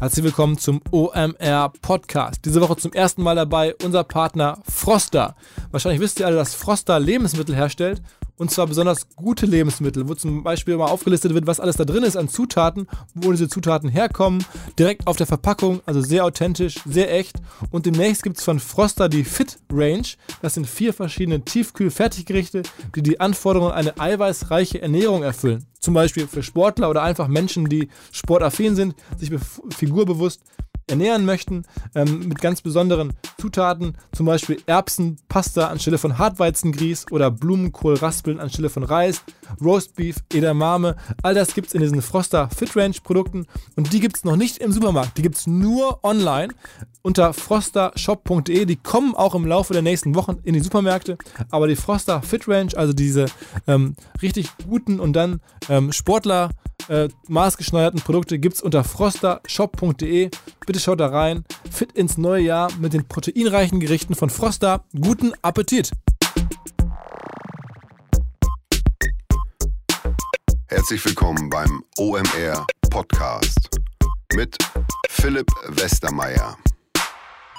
Herzlich willkommen zum OMR Podcast. Diese Woche zum ersten Mal dabei unser Partner Froster. Wahrscheinlich wisst ihr alle, dass Froster Lebensmittel herstellt und zwar besonders gute Lebensmittel, wo zum Beispiel mal aufgelistet wird, was alles da drin ist an Zutaten, wo diese Zutaten herkommen, direkt auf der Verpackung, also sehr authentisch, sehr echt. Und demnächst gibt es von Froster die Fit Range. Das sind vier verschiedene Tiefkühl-Fertiggerichte, die die Anforderungen an eine eiweißreiche Ernährung erfüllen. Zum Beispiel für Sportler oder einfach Menschen, die sportaffin sind, sich figurbewusst ernähren möchten, ähm, mit ganz besonderen Zutaten, zum Beispiel Erbsenpasta anstelle von Hartweizengrieß oder Blumenkohlraspeln anstelle von Reis, Roastbeef, Edamame, all das gibt es in diesen Froster Fit Range Produkten und die gibt es noch nicht im Supermarkt, die gibt es nur online unter frostershop.de, die kommen auch im Laufe der nächsten Wochen in die Supermärkte, aber die Froster Fit Range, also diese ähm, richtig guten und dann ähm, Sportler äh, maßgeschneiderten Produkte gibt es unter frostershop.de. Bitte schaut da rein. Fit ins neue Jahr mit den proteinreichen Gerichten von Froster. Guten Appetit! Herzlich willkommen beim OMR Podcast mit Philipp Westermeier.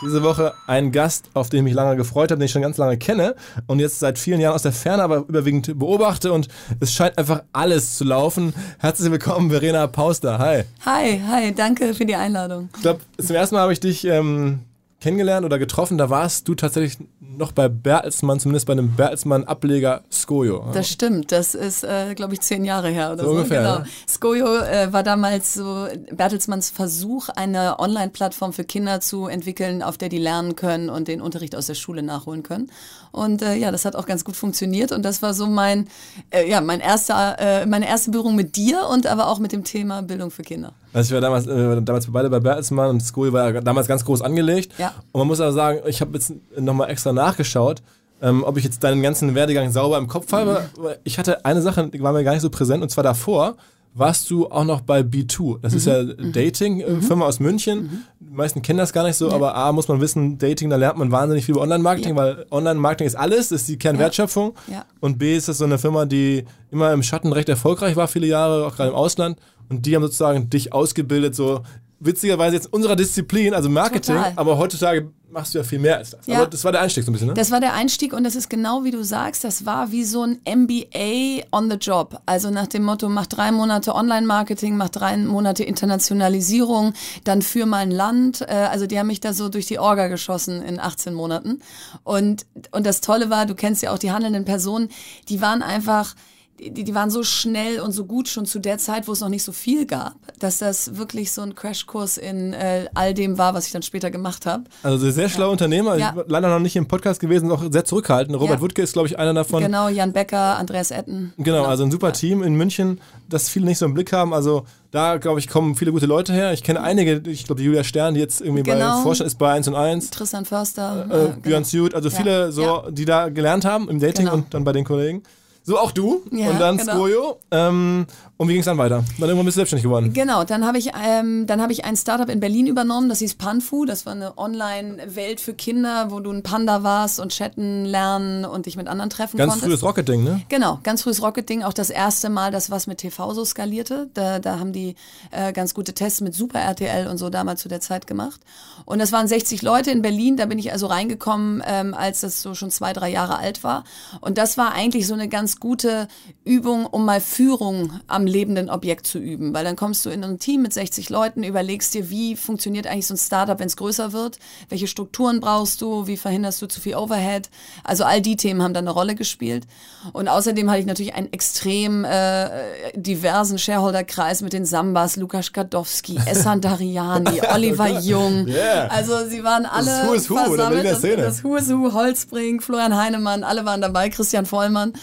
Diese Woche ein Gast, auf den ich mich lange gefreut habe, den ich schon ganz lange kenne und jetzt seit vielen Jahren aus der Ferne, aber überwiegend beobachte und es scheint einfach alles zu laufen. Herzlich willkommen, Verena Pauster. Hi. Hi, hi, danke für die Einladung. Ich glaube, zum ersten Mal habe ich dich ähm, kennengelernt oder getroffen, da warst du tatsächlich noch bei Bertelsmann, zumindest bei einem Bertelsmann-Ableger Skojo. Das stimmt, das ist, äh, glaube ich, zehn Jahre her oder so. so. Ungefähr, genau. Ja. Skojo äh, war damals so Bertelsmanns Versuch, eine Online-Plattform für Kinder zu entwickeln, auf der die lernen können und den Unterricht aus der Schule nachholen können. Und äh, ja, das hat auch ganz gut funktioniert und das war so mein, äh, ja, mein erster, äh, meine erste Berührung mit dir und aber auch mit dem Thema Bildung für Kinder. Also ich war damals, äh, damals beide bei Bertelsmann und School war ja damals ganz groß angelegt. Ja. Und man muss aber sagen, ich habe jetzt nochmal extra nachgeschaut, ähm, ob ich jetzt deinen ganzen Werdegang sauber im Kopf habe. Mhm. Ich hatte eine Sache, die war mir gar nicht so präsent, und zwar davor warst du auch noch bei B2. Das mhm. ist ja mhm. Dating-Firma mhm. aus München. Mhm. Die meisten kennen das gar nicht so, ja. aber A, muss man wissen, Dating, da lernt man wahnsinnig viel über Online-Marketing, ja. weil Online-Marketing ist alles, ist die Kernwertschöpfung. Ja. Und B, ist das so eine Firma, die immer im Schatten recht erfolgreich war, viele Jahre, auch gerade im Ausland. Und die haben sozusagen dich ausgebildet, so witzigerweise jetzt in unserer Disziplin, also Marketing, Total. aber heutzutage machst du ja viel mehr als das. Ja. Aber das war der Einstieg so ein bisschen, ne? Das war der Einstieg und das ist genau wie du sagst, das war wie so ein MBA on the job. Also nach dem Motto, mach drei Monate Online-Marketing, mach drei Monate Internationalisierung, dann für mein Land. Äh, also die haben mich da so durch die Orga geschossen in 18 Monaten. Und, und das Tolle war, du kennst ja auch die handelnden Personen, die waren einfach die, die waren so schnell und so gut schon zu der Zeit, wo es noch nicht so viel gab, dass das wirklich so ein Crashkurs in äh, all dem war, was ich dann später gemacht habe. Also sehr schlauer ja. Unternehmer, ja. leider noch nicht im Podcast gewesen, auch sehr zurückhaltend. Robert ja. Wutke ist, glaube ich, einer davon. Genau, Jan Becker, Andreas Etten. Genau, genau. also ein super Team in München, das viele nicht so im Blick haben. Also da, glaube ich, kommen viele gute Leute her. Ich kenne einige, ich glaube, Julia Stern, die jetzt irgendwie genau. bei Vorstand ist bei 1 und 1. Tristan Förster. Äh, äh, Björn genau. Suit, also viele, so, die da gelernt haben im Dating genau. und dann bei den Kollegen. So auch du. Ja, und dann genau. Skojo. Ähm, und wie ging es dann weiter? Dann irgendwann bist du selbstständig geworden. Genau, dann habe ich, ähm, hab ich ein Startup in Berlin übernommen, das hieß Panfu. Das war eine Online-Welt für Kinder, wo du ein Panda warst und chatten, lernen und dich mit anderen treffen ganz konntest. Ganz frühes Rocket-Ding, ne? Genau, ganz frühes Rocket-Ding. Auch das erste Mal, das was mit TV so skalierte. Da, da haben die äh, ganz gute Tests mit Super RTL und so damals zu der Zeit gemacht. Und das waren 60 Leute in Berlin. Da bin ich also reingekommen, ähm, als das so schon zwei, drei Jahre alt war. Und das war eigentlich so eine ganz gute Übung, um mal Führung am lebenden Objekt zu üben. Weil dann kommst du in ein Team mit 60 Leuten, überlegst dir, wie funktioniert eigentlich so ein Startup, wenn es größer wird, welche Strukturen brauchst du, wie verhinderst du zu viel Overhead. Also all die Themen haben dann eine Rolle gespielt. Und außerdem hatte ich natürlich einen extrem äh, diversen Shareholder-Kreis mit den Sambas, Lukas Gadowski, Essan Dariani, Oliver Jung. Yeah. Also sie waren alle das Who is Who, versammelt. Das, das Who is Who, Holzbrink, Florian Heinemann, alle waren dabei, Christian Vollmann.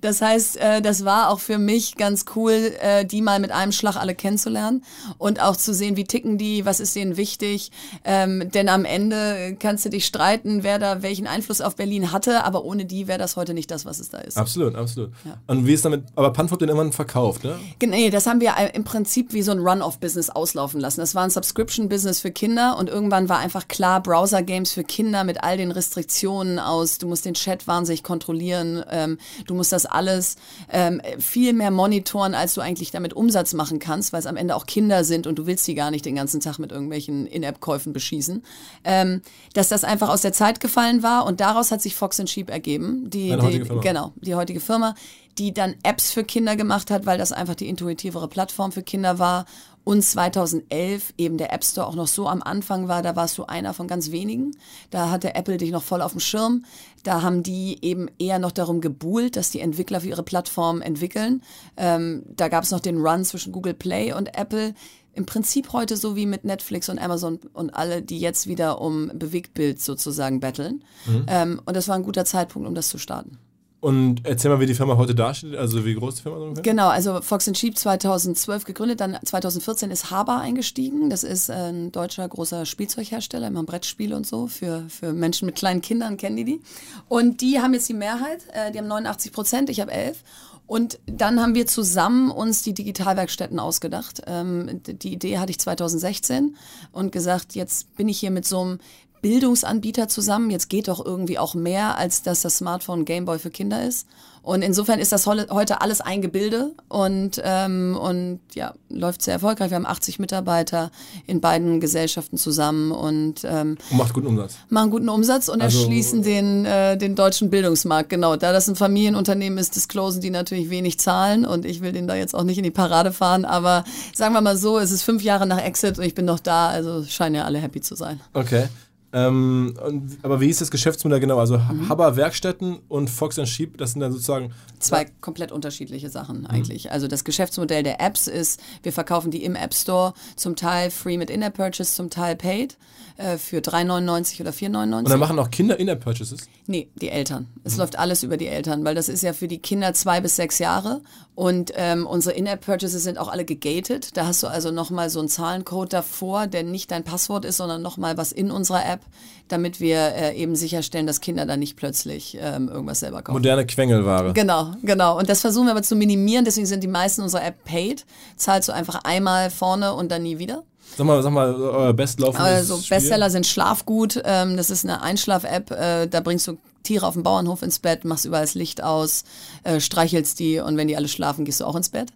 Das heißt, äh, das war auch für mich ganz cool, äh, die mal mit einem Schlag alle kennenzulernen und auch zu sehen, wie ticken die, was ist denen wichtig. Ähm, denn am Ende kannst du dich streiten, wer da welchen Einfluss auf Berlin hatte, aber ohne die wäre das heute nicht das, was es da ist. Absolut, absolut. Ja. Und wie ist damit, aber Panfop den irgendwann verkauft, ne? Nee, das haben wir im Prinzip wie so ein Run-off-Business auslaufen lassen. Das war ein Subscription-Business für Kinder und irgendwann war einfach klar, Browser-Games für Kinder mit all den Restriktionen aus, du musst den Chat wahnsinnig kontrollieren, ähm, du musst das alles ähm, viel mehr monitoren, als du eigentlich damit Umsatz machen kannst, weil es am Ende auch Kinder sind und du willst die gar nicht den ganzen Tag mit irgendwelchen In-App-Käufen beschießen. Ähm, dass das einfach aus der Zeit gefallen war und daraus hat sich Fox Sheep ergeben. Die, die. Genau, die heutige Firma, die dann Apps für Kinder gemacht hat, weil das einfach die intuitivere Plattform für Kinder war. Und 2011 eben der App Store auch noch so am Anfang war, da warst du einer von ganz wenigen. Da hatte Apple dich noch voll auf dem Schirm. Da haben die eben eher noch darum gebuhlt, dass die Entwickler für ihre Plattform entwickeln. Ähm, da gab es noch den Run zwischen Google Play und Apple. Im Prinzip heute so wie mit Netflix und Amazon und alle, die jetzt wieder um Bewegtbild sozusagen betteln. Ähm, und das war ein guter Zeitpunkt, um das zu starten. Und erzähl mal, wie die Firma heute dasteht, also wie groß die Firma ungefähr? Genau, also Fox Sheep 2012 gegründet, dann 2014 ist Haber eingestiegen. Das ist ein deutscher großer Spielzeughersteller, immer Brettspiele und so. Für, für Menschen mit kleinen Kindern kennen die die. Und die haben jetzt die Mehrheit, äh, die haben 89 Prozent, ich habe 11. Und dann haben wir zusammen uns die Digitalwerkstätten ausgedacht. Ähm, die Idee hatte ich 2016 und gesagt, jetzt bin ich hier mit so einem Bildungsanbieter zusammen. Jetzt geht doch irgendwie auch mehr, als dass das Smartphone Gameboy für Kinder ist. Und insofern ist das heute alles ein Gebilde und, ähm, und ja, läuft sehr erfolgreich. Wir haben 80 Mitarbeiter in beiden Gesellschaften zusammen und ähm, Und macht guten Umsatz. machen guten Umsatz und Also- erschließen den, äh, den deutschen Bildungsmarkt. Genau, da das ein Familienunternehmen ist, disclosen die natürlich wenig Zahlen und ich will den da jetzt auch nicht in die Parade fahren, aber sagen wir mal so, es ist fünf Jahre nach Exit und ich bin noch da, also scheinen ja alle happy zu sein. Okay. Ähm, und, aber wie ist das Geschäftsmodell genau? Also Mhm. Haber Werkstätten und Fox Sheep, das sind dann sozusagen Zwei komplett unterschiedliche Sachen eigentlich. Also das Geschäftsmodell der Apps ist, wir verkaufen die im App Store, zum Teil free mit In-App-Purchase, zum Teil paid äh, für 3,99 oder 4,99. Und dann machen auch Kinder In-App-Purchases. Nee, die Eltern. Es läuft alles über die Eltern, weil das ist ja für die Kinder zwei bis sechs Jahre und ähm, unsere In-App-Purchases sind auch alle gegated. Da hast du also nochmal so einen Zahlencode davor, der nicht dein Passwort ist, sondern nochmal was in unserer App, damit wir äh, eben sicherstellen, dass Kinder da nicht plötzlich ähm, irgendwas selber kaufen. Moderne Quengelware. Genau, genau. Und das versuchen wir aber zu minimieren, deswegen sind die meisten unserer App paid. Zahlst du einfach einmal vorne und dann nie wieder. Sag mal, sag mal, euer bestlaufendes Also Spiel. Bestseller sind Schlafgut. Ähm, das ist eine Einschlaf-App. Äh, da bringst du Tiere auf dem Bauernhof ins Bett, machst überall das Licht aus, äh, streichelst die und wenn die alle schlafen, gehst du auch ins Bett.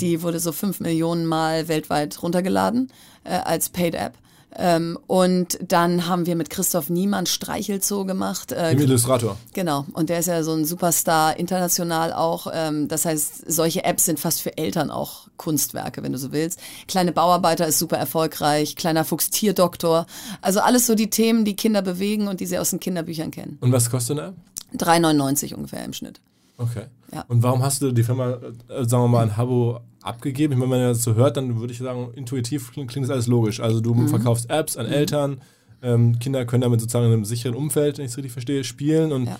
Die wurde so fünf Millionen Mal weltweit runtergeladen äh, als Paid-App. Ähm, und dann haben wir mit Christoph Niemann Streichelzoo gemacht. Äh, Dem Illustrator. Genau, und der ist ja so ein Superstar international auch. Ähm, das heißt, solche Apps sind fast für Eltern auch Kunstwerke, wenn du so willst. Kleine Bauarbeiter ist super erfolgreich, kleiner Fuchs Tierdoktor. Also alles so die Themen, die Kinder bewegen und die sie aus den Kinderbüchern kennen. Und was kostet eine App? 3,99 ungefähr im Schnitt. Okay. Ja. Und warum hast du die Firma, äh, sagen wir mal, ein Habo abgegeben? Ich meine, wenn man das so hört, dann würde ich sagen, intuitiv klingt, klingt das alles logisch. Also du Mhm. verkaufst Apps an Eltern, ähm, Kinder können damit sozusagen in einem sicheren Umfeld, wenn ich es richtig verstehe, spielen und Ja.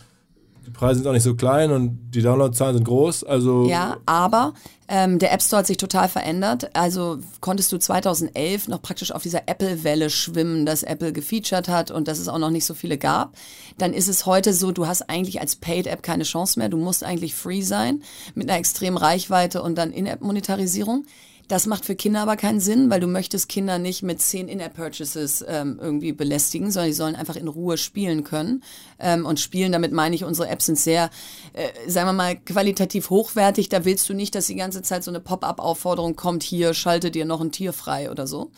Die Preise sind auch nicht so klein und die Downloadzahlen sind groß. Also Ja, aber ähm, der App Store hat sich total verändert. Also konntest du 2011 noch praktisch auf dieser Apple-Welle schwimmen, dass Apple gefeatured hat und dass es auch noch nicht so viele gab. Dann ist es heute so, du hast eigentlich als Paid-App keine Chance mehr. Du musst eigentlich free sein mit einer extremen Reichweite und dann In-App-Monetarisierung. Das macht für Kinder aber keinen Sinn, weil du möchtest Kinder nicht mit zehn In-App-Purchases ähm, irgendwie belästigen, sondern die sollen einfach in Ruhe spielen können. Ähm, und spielen, damit meine ich, unsere Apps sind sehr, äh, sagen wir mal, qualitativ hochwertig. Da willst du nicht, dass die ganze Zeit so eine Pop-up-Aufforderung kommt, hier, schalte dir noch ein Tier frei oder so.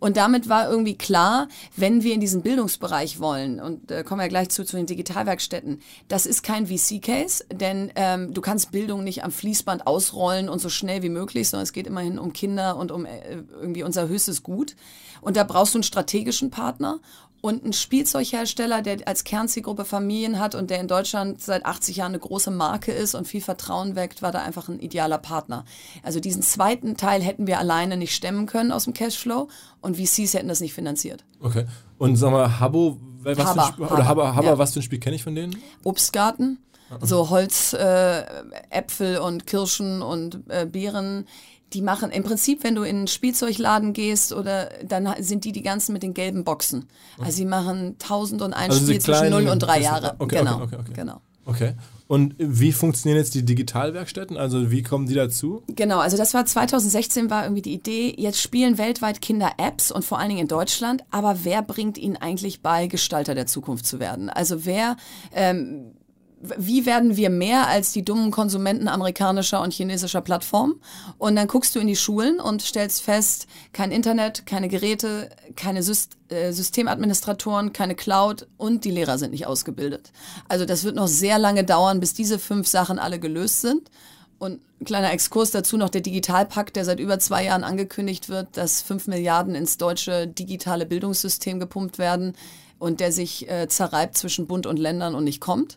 Und damit war irgendwie klar, wenn wir in diesen Bildungsbereich wollen, und äh, kommen wir gleich zu, zu den Digitalwerkstätten, das ist kein VC-Case, denn ähm, du kannst Bildung nicht am Fließband ausrollen und so schnell wie möglich, sondern es geht immerhin um Kinder und um äh, irgendwie unser höchstes Gut. Und da brauchst du einen strategischen Partner und einen Spielzeughersteller, der als Kernzielgruppe Familien hat und der in Deutschland seit 80 Jahren eine große Marke ist und viel Vertrauen weckt, war da einfach ein idealer Partner. Also diesen zweiten Teil hätten wir alleine nicht stemmen können aus dem Cashflow und VCs hätten das nicht finanziert. Okay. Und sag mal, Habo, was für ein Haber, Spiel, Haber, oder Haber, Haber ja. was für ein Spiel kenne ich von denen? Obstgarten, so Holz, äh, Äpfel und Kirschen und äh, Beeren. Die machen im Prinzip, wenn du in einen Spielzeugladen gehst oder dann sind die die ganzen mit den gelben Boxen. Also sie machen tausend und ein Also diese Spiel zwischen 0 und 3 das- Jahre. okay, genau, okay, okay, okay. genau. Okay. Und wie funktionieren jetzt die Digitalwerkstätten? Also wie kommen die dazu? Genau, also das war 2016 war irgendwie die Idee, jetzt spielen weltweit Kinder Apps und vor allen Dingen in Deutschland, aber wer bringt ihnen eigentlich bei, Gestalter der Zukunft zu werden? Also wer ähm, wie werden wir mehr als die dummen Konsumenten amerikanischer und chinesischer Plattformen? Und dann guckst du in die Schulen und stellst fest, kein Internet, keine Geräte, keine Syst äh, Systemadministratoren, keine Cloud und die Lehrer sind nicht ausgebildet. Also das wird noch sehr lange dauern, bis diese fünf Sachen alle gelöst sind. Und ein kleiner Exkurs dazu noch der Digitalpakt, der seit über zwei Jahren angekündigt wird, dass fünf Milliarden ins deutsche digitale Bildungssystem gepumpt werden und der sich äh, zerreibt zwischen Bund und Ländern und nicht kommt.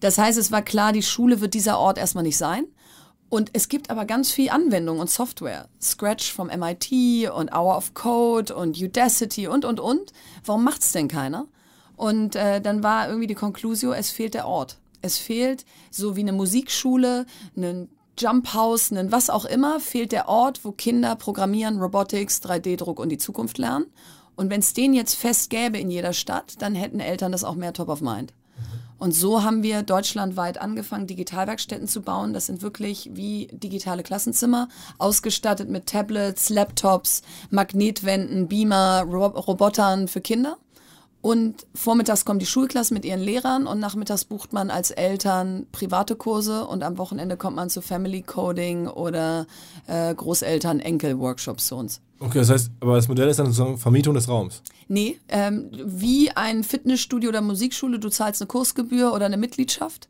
Das heißt, es war klar, die Schule wird dieser Ort erstmal nicht sein. Und es gibt aber ganz viel Anwendung und Software. Scratch vom MIT und Hour of Code und Udacity und, und, und. Warum macht's denn keiner? Und äh, dann war irgendwie die Konklusio, es fehlt der Ort. Es fehlt so wie eine Musikschule, ein Jump House, ein was auch immer, fehlt der Ort, wo Kinder programmieren, Robotics, 3D-Druck und die Zukunft lernen. Und wenn es den jetzt fest gäbe in jeder Stadt, dann hätten Eltern das auch mehr top of mind. Und so haben wir deutschlandweit angefangen, Digitalwerkstätten zu bauen. Das sind wirklich wie digitale Klassenzimmer, ausgestattet mit Tablets, Laptops, Magnetwänden, Beamer, Robotern für Kinder. Und vormittags kommen die Schulklassen mit ihren Lehrern und nachmittags bucht man als Eltern private Kurse und am Wochenende kommt man zu Family Coding oder äh, Großeltern-Enkel-Workshops zu uns. Okay, das heißt, aber das Modell ist dann sozusagen Vermietung des Raums. Nee, ähm, wie ein Fitnessstudio oder Musikschule, du zahlst eine Kursgebühr oder eine Mitgliedschaft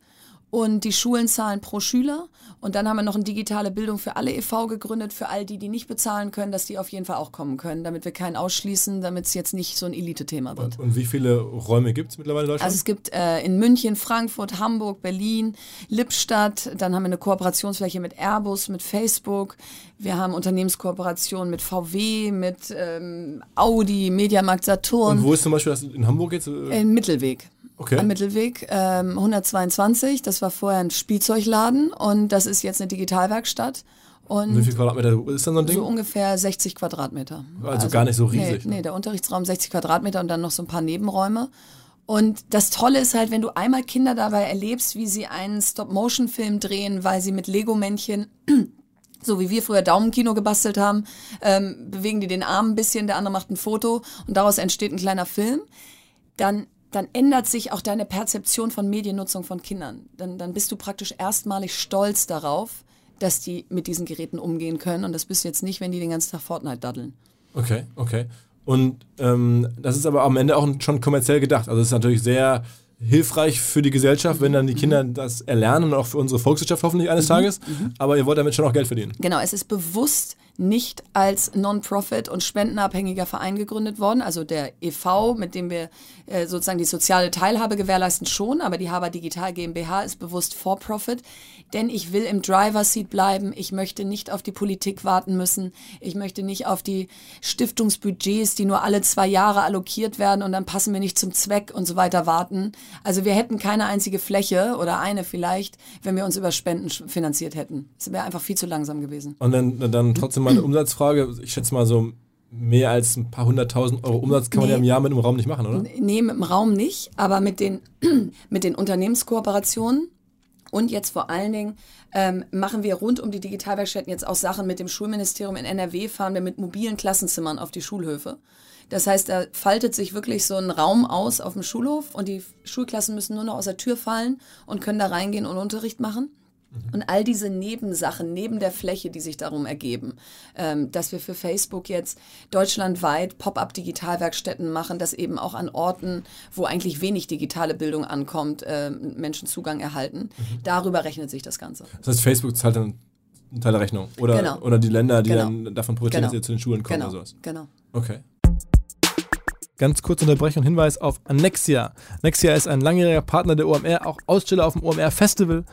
und die Schulen zahlen pro Schüler. Und dann haben wir noch eine digitale Bildung für alle e.V. gegründet, für all die, die nicht bezahlen können, dass die auf jeden Fall auch kommen können, damit wir keinen ausschließen, damit es jetzt nicht so ein Elite-Thema wird. Und, und, wie viele Räume gibt es mittlerweile in Deutschland? Also es gibt äh, in München, Frankfurt, Hamburg, Berlin, Lippstadt. Dann haben wir eine Kooperationsfläche mit Airbus, mit Facebook. Wir haben Unternehmenskooperationen mit VW, mit ähm, Audi, Mediamarkt Saturn. Und wo ist zum Beispiel das in Hamburg jetzt? In Mittelweg. Okay. Am Mittelweg ähm, 122. Das war vorher ein Spielzeugladen und das ist jetzt eine Digitalwerkstatt. Und wie viel Quadratmeter ist dann so ein Ding? So ungefähr 60 Quadratmeter. Also, also gar nicht so riesig. Nee, ne? nee, der Unterrichtsraum 60 Quadratmeter und dann noch so ein paar Nebenräume. Und das Tolle ist halt, wenn du einmal Kinder dabei erlebst, wie sie einen Stop-Motion-Film drehen, weil sie mit Lego-Männchen so wie wir früher Daumenkino gebastelt haben, ähm, bewegen die den Arm ein bisschen, der andere macht ein Foto und daraus entsteht ein kleiner Film, dann dann ändert sich auch deine Perzeption von Mediennutzung von Kindern. Dann, dann bist du praktisch erstmalig stolz darauf, dass die mit diesen Geräten umgehen können. Und das bist du jetzt nicht, wenn die den ganzen Tag Fortnite daddeln. Okay, okay. Und ähm, das ist aber am Ende auch schon kommerziell gedacht. Also es ist natürlich sehr hilfreich für die Gesellschaft, wenn dann die Kinder das erlernen und auch für unsere Volkswirtschaft hoffentlich eines mhm. Tages. Mhm. Aber ihr wollt damit schon auch Geld verdienen. Genau, es ist bewusst nicht als Non-Profit und spendenabhängiger Verein gegründet worden. Also der e.V., mit dem wir äh, sozusagen die soziale Teilhabe gewährleisten, schon, aber die Haber Digital GmbH ist bewusst For-Profit, denn ich will im Driver-Seat bleiben. Ich möchte nicht auf die Politik warten müssen. Ich möchte nicht auf die Stiftungsbudgets, die nur alle zwei Jahre allokiert werden und dann passen wir nicht zum Zweck und so weiter warten. Also wir hätten keine einzige Fläche oder eine vielleicht, wenn wir uns über Spenden finanziert hätten. Es wäre einfach viel zu langsam gewesen. Und dann, dann trotzdem mal eine Umsatzfrage. Ich schätze mal so mehr als ein paar hunderttausend Euro Umsatz kann nee. man ja im Jahr mit dem Raum nicht machen, oder? Nee, mit dem Raum nicht, aber mit den, mit den Unternehmenskooperationen und jetzt vor allen Dingen ähm, machen wir rund um die Digitalwerkstätten jetzt auch Sachen mit dem Schulministerium in NRW, fahren wir mit mobilen Klassenzimmern auf die Schulhöfe. Das heißt, da faltet sich wirklich so ein Raum aus auf dem Schulhof und die Schulklassen müssen nur noch aus der Tür fallen und können da reingehen und Unterricht machen. Und all diese Nebensachen neben der Fläche, die sich darum ergeben, ähm, dass wir für Facebook jetzt deutschlandweit Pop-up-Digitalwerkstätten machen, dass eben auch an Orten, wo eigentlich wenig digitale Bildung ankommt, äh, Menschen Zugang erhalten. Mhm. Darüber rechnet sich das Ganze. Das heißt, Facebook zahlt dann einen Teil der Rechnung oder, genau. oder die Länder, die genau. dann davon profitieren, genau. dass sie zu den Schulen kommen genau. oder sowas. Genau. Okay. Ganz kurze Unterbrechung, Hinweis auf Annexia. Annexia ist ein langjähriger Partner der OMR, auch Aussteller auf dem OMR Festival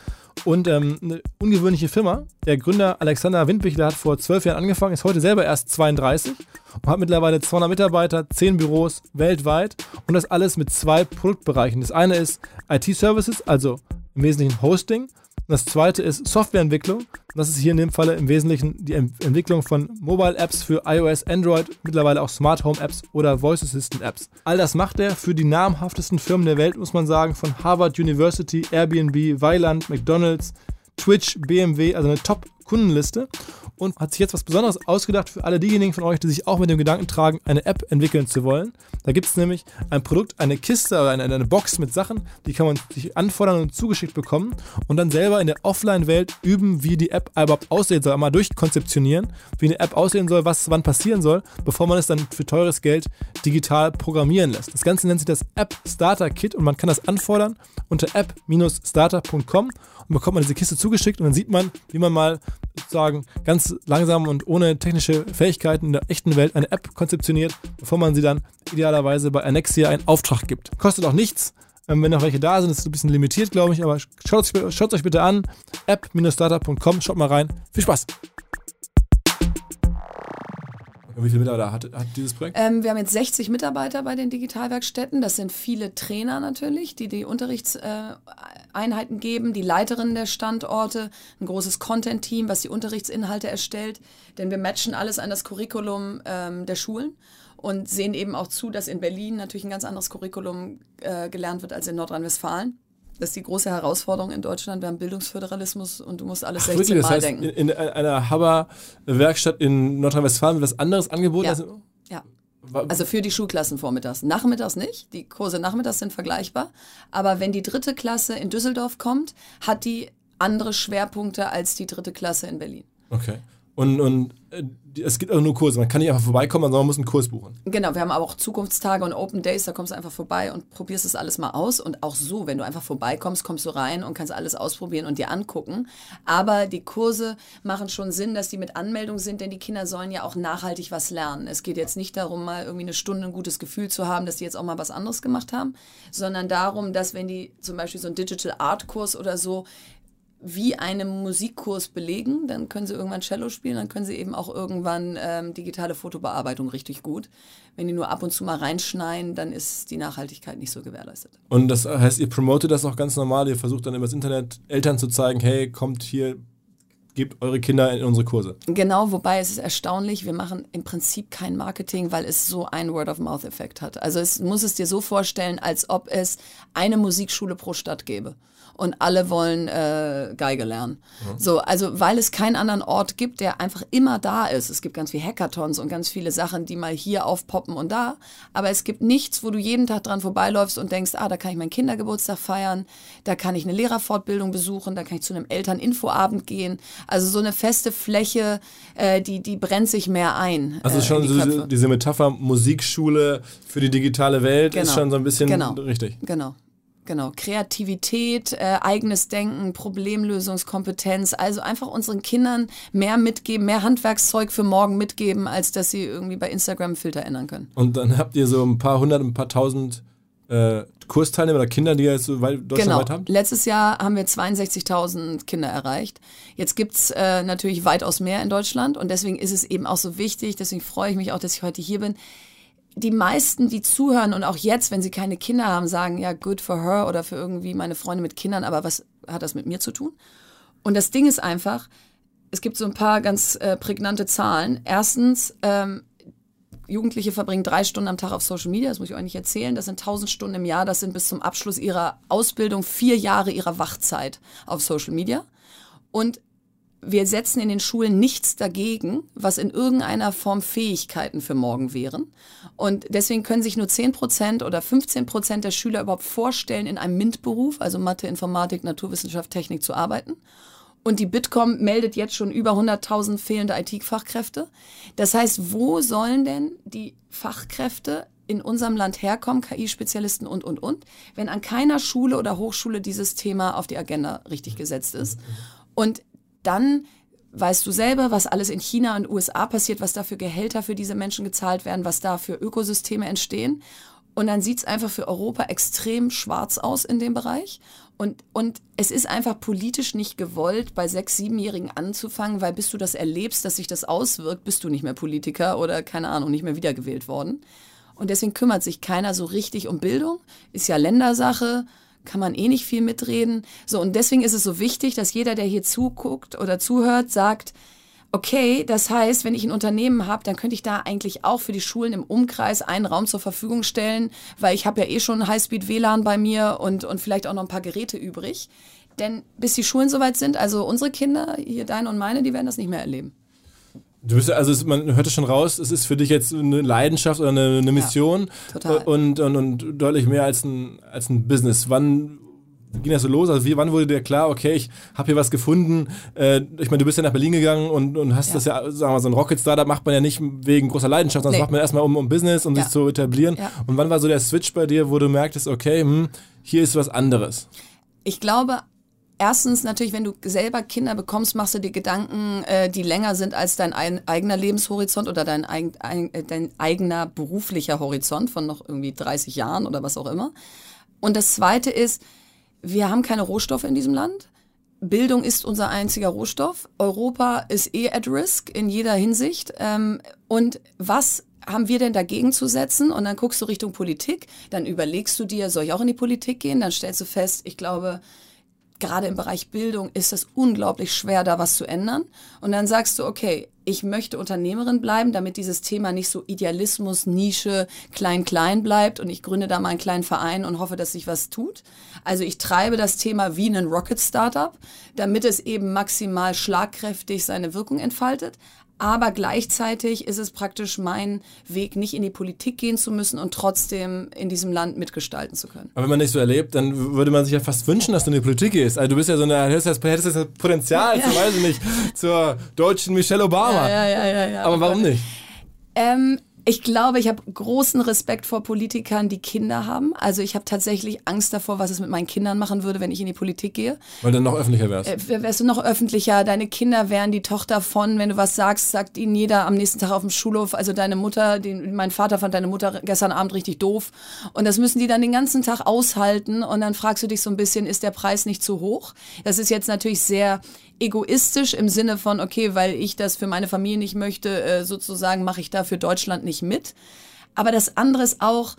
und ähm, eine ungewöhnliche Firma. Der Gründer Alexander Windbichler hat vor zwölf Jahren angefangen, ist heute selber erst 32 und hat mittlerweile 200 Mitarbeiter, 10 Büros weltweit und das alles mit zwei Produktbereichen. Das eine ist IT-Services, also im Wesentlichen Hosting das zweite ist Softwareentwicklung. Das ist hier in dem Falle im Wesentlichen die Entwicklung von Mobile Apps für iOS, Android, mittlerweile auch Smart Home Apps oder Voice Assistant Apps. All das macht er für die namhaftesten Firmen der Welt, muss man sagen, von Harvard University, Airbnb, Weiland, McDonald's, Twitch, BMW, also eine Top Kundenliste und hat sich jetzt was Besonderes ausgedacht für alle diejenigen von euch, die sich auch mit dem Gedanken tragen, eine App entwickeln zu wollen. Da gibt es nämlich ein Produkt, eine Kiste oder eine, eine Box mit Sachen, die kann man sich anfordern und zugeschickt bekommen und dann selber in der Offline-Welt üben, wie die App überhaupt aussehen soll, einmal durchkonzeptionieren, wie eine App aussehen soll, was wann passieren soll, bevor man es dann für teures Geld digital programmieren lässt. Das Ganze nennt sich das App Starter Kit und man kann das anfordern unter app-starter.com und bekommt man diese Kiste zugeschickt und dann sieht man, wie man mal sozusagen ganz langsam und ohne technische Fähigkeiten in der echten Welt eine App konzeptioniert, bevor man sie dann idealerweise bei Annexia einen Auftrag gibt. Kostet auch nichts. Ähm, wenn noch welche da sind, ist es ein bisschen limitiert, glaube ich, aber schaut es euch bitte an. app-startup.com, schaut mal rein. Viel Spaß! Wie viele Mitarbeiter hat, hat dieses Projekt? Ähm, wir haben jetzt 60 Mitarbeiter bei den Digitalwerkstätten. Das sind viele Trainer natürlich, die die Unterrichtseinheiten geben, die Leiterinnen der Standorte, ein großes Content-Team, was die Unterrichtsinhalte erstellt. Denn wir matchen alles an das Curriculum ähm, der Schulen und sehen eben auch zu, dass in Berlin natürlich ein ganz anderes Curriculum äh, gelernt wird als in Nordrhein-Westfalen. Das ist die große Herausforderung in Deutschland. Wir haben Bildungsföderalismus und du musst alles Ach, 16 wirklich? Mal das heißt, denken. In, in einer Haber-Werkstatt in Nordrhein-Westfalen wird was anderes angeboten? Ja. Also, ja. Also für die Schulklassen vormittags. Nachmittags nicht. Die Kurse nachmittags sind vergleichbar. Aber wenn die dritte Klasse in Düsseldorf kommt, hat die andere Schwerpunkte als die dritte Klasse in Berlin. Okay. Und, und äh, es gibt auch nur Kurse. Man kann nicht einfach vorbeikommen, sondern man muss einen Kurs buchen. Genau, wir haben aber auch Zukunftstage und Open Days, da kommst du einfach vorbei und probierst es alles mal aus. Und auch so, wenn du einfach vorbeikommst, kommst du rein und kannst alles ausprobieren und dir angucken. Aber die Kurse machen schon Sinn, dass die mit Anmeldung sind, denn die Kinder sollen ja auch nachhaltig was lernen. Es geht jetzt nicht darum, mal irgendwie eine Stunde ein gutes Gefühl zu haben, dass die jetzt auch mal was anderes gemacht haben, sondern darum, dass wenn die zum Beispiel so einen Digital Art Kurs oder so wie einen Musikkurs belegen, dann können sie irgendwann Cello spielen, dann können sie eben auch irgendwann ähm, digitale Fotobearbeitung richtig gut. Wenn die nur ab und zu mal reinschneien, dann ist die Nachhaltigkeit nicht so gewährleistet. Und das heißt, ihr promotet das auch ganz normal, ihr versucht dann über das Internet Eltern zu zeigen, hey, kommt hier, gebt eure Kinder in unsere Kurse. Genau, wobei es ist erstaunlich, wir machen im Prinzip kein Marketing, weil es so einen Word-of-Mouth-Effekt hat. Also es muss es dir so vorstellen, als ob es eine Musikschule pro Stadt gäbe und alle wollen äh, Geige lernen. Ja. So, also weil es keinen anderen Ort gibt, der einfach immer da ist. Es gibt ganz viele Hackathons und ganz viele Sachen, die mal hier aufpoppen und da, aber es gibt nichts, wo du jeden Tag dran vorbeiläufst und denkst, ah, da kann ich meinen Kindergeburtstag feiern, da kann ich eine Lehrerfortbildung besuchen, da kann ich zu einem Elterninfoabend gehen. Also so eine feste Fläche, äh, die, die brennt sich mehr ein. Also äh, schon die so diese Metapher Musikschule für die digitale Welt genau. ist schon so ein bisschen genau. richtig. Genau. Genau, Kreativität, äh, eigenes Denken, Problemlösungskompetenz, also einfach unseren Kindern mehr mitgeben, mehr Handwerkszeug für morgen mitgeben, als dass sie irgendwie bei Instagram Filter ändern können. Und dann habt ihr so ein paar hundert, ein paar tausend äh, Kursteilnehmer oder Kinder, die ihr jetzt so weit deutschlandweit genau. habt? Letztes Jahr haben wir 62.000 Kinder erreicht. Jetzt gibt es äh, natürlich weitaus mehr in Deutschland und deswegen ist es eben auch so wichtig, deswegen freue ich mich auch, dass ich heute hier bin, die meisten, die zuhören und auch jetzt, wenn sie keine Kinder haben, sagen, ja, good for her oder für irgendwie meine Freunde mit Kindern, aber was hat das mit mir zu tun? Und das Ding ist einfach, es gibt so ein paar ganz äh, prägnante Zahlen. Erstens, ähm, Jugendliche verbringen drei Stunden am Tag auf Social Media, das muss ich euch nicht erzählen. Das sind tausend Stunden im Jahr, das sind bis zum Abschluss ihrer Ausbildung vier Jahre ihrer Wachzeit auf Social Media. Und wir setzen in den Schulen nichts dagegen, was in irgendeiner Form Fähigkeiten für morgen wären. Und deswegen können sich nur 10 Prozent oder 15 Prozent der Schüler überhaupt vorstellen, in einem MINT-Beruf, also Mathe, Informatik, Naturwissenschaft, Technik zu arbeiten. Und die Bitkom meldet jetzt schon über 100.000 fehlende IT-Fachkräfte. Das heißt, wo sollen denn die Fachkräfte in unserem Land herkommen, KI-Spezialisten und, und, und, wenn an keiner Schule oder Hochschule dieses Thema auf die Agenda richtig gesetzt ist? Und dann weißt du selber, was alles in China und USA passiert, was da für Gehälter für diese Menschen gezahlt werden, was da für Ökosysteme entstehen. Und dann sieht es einfach für Europa extrem schwarz aus in dem Bereich. Und, und es ist einfach politisch nicht gewollt, bei sechs-, siebenjährigen anzufangen, weil bis du das erlebst, dass sich das auswirkt, bist du nicht mehr Politiker oder keine Ahnung, nicht mehr wiedergewählt worden. Und deswegen kümmert sich keiner so richtig um Bildung. Ist ja Ländersache kann man eh nicht viel mitreden. So, und deswegen ist es so wichtig, dass jeder, der hier zuguckt oder zuhört, sagt, okay, das heißt, wenn ich ein Unternehmen habe, dann könnte ich da eigentlich auch für die Schulen im Umkreis einen Raum zur Verfügung stellen, weil ich habe ja eh schon Highspeed WLAN bei mir und, und vielleicht auch noch ein paar Geräte übrig. Denn bis die Schulen soweit sind, also unsere Kinder, hier deine und meine, die werden das nicht mehr erleben. Du bist ja, also man hört es schon raus, es ist für dich jetzt eine Leidenschaft oder eine, eine Mission total. Und, und, und deutlich mehr als ein, als ein Business. Wann ging das so los? Also wie, wann wurde dir klar, okay, ich habe hier was gefunden? Äh, ich meine, du bist ja nach Berlin gegangen und, und hast Ja. das ja, sagen wir mal, so ein Rocket-Startup macht man ja nicht wegen großer Leidenschaft, sondern Nee. das macht man erstmal um, um Business, um Ja. sich zu etablieren. Ja. Und wann war so der Switch bei dir, wo du merktest, okay, hm, hier ist was anderes? Ich glaube, erstens natürlich, wenn du selber Kinder bekommst, machst du dir Gedanken, äh, die länger sind als dein ein, eigener Lebenshorizont oder dein, ein, äh, dein eigener beruflicher Horizont von noch irgendwie 30 Jahren oder was auch immer. Und das Zweite ist, wir haben keine Rohstoffe in diesem Land. Bildung ist unser einziger Rohstoff. Europa ist eh at risk in jeder Hinsicht. Ähm, und was haben wir denn dagegen zu setzen? Und dann guckst du Richtung Politik, dann überlegst du dir, soll ich auch in die Politik gehen? Dann stellst du fest, ich glaube, gerade im Bereich Bildung ist es unglaublich schwer, da was zu ändern. Und dann sagst du, okay, ich möchte Unternehmerin bleiben, damit dieses Thema nicht so Idealismus, Nische, klein-klein bleibt und ich gründe da mal einen kleinen Verein und hoffe, dass sich was tut. Also ich treibe das Thema wie ein Rocket-Startup, damit es eben maximal schlagkräftig seine Wirkung entfaltet. Aber gleichzeitig ist es praktisch mein Weg, nicht in die Politik gehen zu müssen und trotzdem in diesem Land mitgestalten zu können. Aber wenn man nicht so erlebt, dann würde man sich ja fast wünschen, dass du in die Politik gehst. Also du bist ja so eine, hättest das, das Potenzial, Ja. zu, weiß ich nicht, zur deutschen Michelle Obama. Ja, ja, ja, ja. Aber warum nicht? Ähm, ich glaube, ich habe großen Respekt vor Politikern, die Kinder haben. Also ich habe tatsächlich Angst davor, was es mit meinen Kindern machen würde, wenn ich in die Politik gehe. Weil du dann noch öffentlicher wärst. Äh, wärst du noch öffentlicher, deine Kinder wären die Tochter von, wenn du was sagst, sagt ihnen jeder am nächsten Tag auf dem Schulhof, also deine Mutter, den, mein Vater fand deine Mutter gestern Abend richtig doof. Und das müssen die dann den ganzen Tag aushalten und dann fragst du dich so ein bisschen, ist der Preis nicht zu hoch? Das ist jetzt natürlich sehr egoistisch im Sinne von, okay, weil ich das für meine Familie nicht möchte, äh, sozusagen mache ich da für Deutschland nicht mit. Aber das andere ist auch,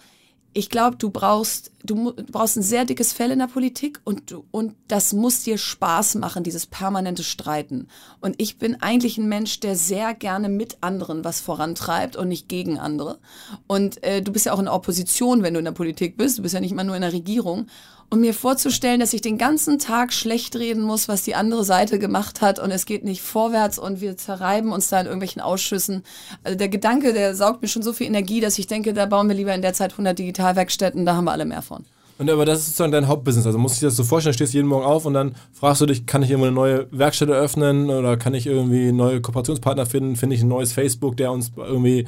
ich glaube, du brauchst, du brauchst ein sehr dickes Fell in der Politik und, und das muss dir Spaß machen, dieses permanente Streiten. Und ich bin eigentlich ein Mensch, der sehr gerne mit anderen was vorantreibt und nicht gegen andere. Und äh, du bist ja auch in der Opposition, wenn du in der Politik bist. Du bist ja nicht immer nur in der Regierung. Und mir vorzustellen, dass ich den ganzen Tag schlecht reden muss, was die andere Seite gemacht hat und es geht nicht vorwärts und wir zerreiben uns da in irgendwelchen Ausschüssen. Also der Gedanke, der saugt mir schon so viel Energie, dass ich denke, da bauen wir lieber in der Zeit 100 Digitalwerkstätten, da haben wir alle mehr von. Und aber das ist sozusagen dein Hauptbusiness. Also musst du dir das so vorstellen, stehst jeden Morgen auf und dann fragst du dich, kann ich irgendwo eine neue Werkstatt eröffnen oder kann ich irgendwie neue Kooperationspartner finden? Finde ich ein neues Facebook, der uns irgendwie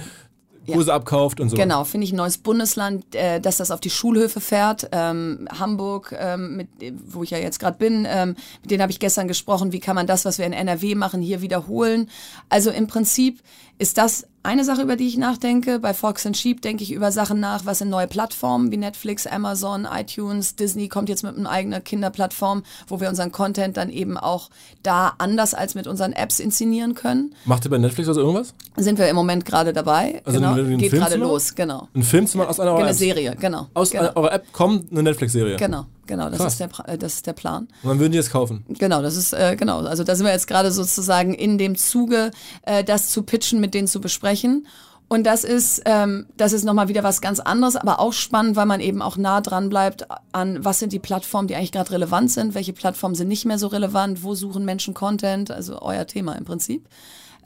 Kurse abkauft und so. Genau, finde ich ein neues Bundesland, äh, dass das auf die Schulhöfe fährt. Ähm, Hamburg, ähm, mit, wo ich ja jetzt gerade bin, ähm, mit denen habe ich gestern gesprochen, wie kann man das, was wir in NRW machen, hier wiederholen. Also im Prinzip ist das eine Sache, über die ich nachdenke. Bei Fox and Sheep denke ich über Sachen nach, was in neue Plattformen wie Netflix, Amazon, iTunes, Disney kommt jetzt mit einer eigenen Kinderplattform, wo wir unseren Content dann eben auch da anders als mit unseren Apps inszenieren können. Macht ihr bei Netflix also irgendwas? Sind wir im Moment gerade dabei. Also genau. einen- einen Geht gerade los, genau. Einen Film zu machen aus einer eurer Eine? Serie, genau. Aus genau. eurer App kommt eine Netflix-Serie. Genau, genau, das ist, der, äh, das ist der Plan. Und dann würden die es kaufen. Genau, das ist, äh, genau. Also da sind wir jetzt gerade sozusagen in dem Zuge, äh, das zu pitchen, mit denen zu besprechen. Und das ist, ähm, das ist nochmal wieder was ganz anderes, aber auch spannend, weil man eben auch nah dran bleibt an, was sind die Plattformen, die eigentlich gerade relevant sind, welche Plattformen sind nicht mehr so relevant, wo suchen Menschen Content, also euer Thema im Prinzip.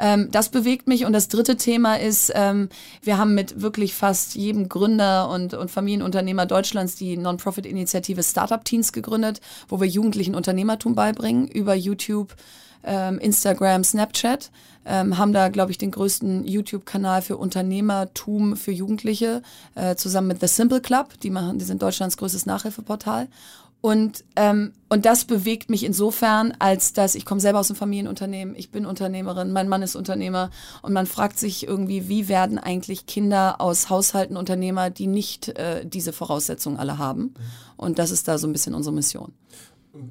Ähm, das bewegt mich. Und das dritte Thema ist, ähm, wir haben mit wirklich fast jedem Gründer und, und Familienunternehmer Deutschlands die Non-Profit-Initiative Startup Teens gegründet, wo wir Jugendlichen Unternehmertum beibringen über YouTube, ähm, Instagram, Snapchat. Ähm, haben da, glaube ich, den größten YouTube-Kanal für Unternehmertum für Jugendliche, äh, zusammen mit The Simple Club. Die machen, die sind Deutschlands größtes Nachhilfeportal. Und, ähm, und das bewegt mich insofern, als dass ich komme selber aus einem Familienunternehmen, ich bin Unternehmerin, mein Mann ist Unternehmer und man fragt sich irgendwie, wie werden eigentlich Kinder aus Haushalten Unternehmer, die nicht äh, diese Voraussetzungen alle haben. Und das ist da so ein bisschen unsere Mission.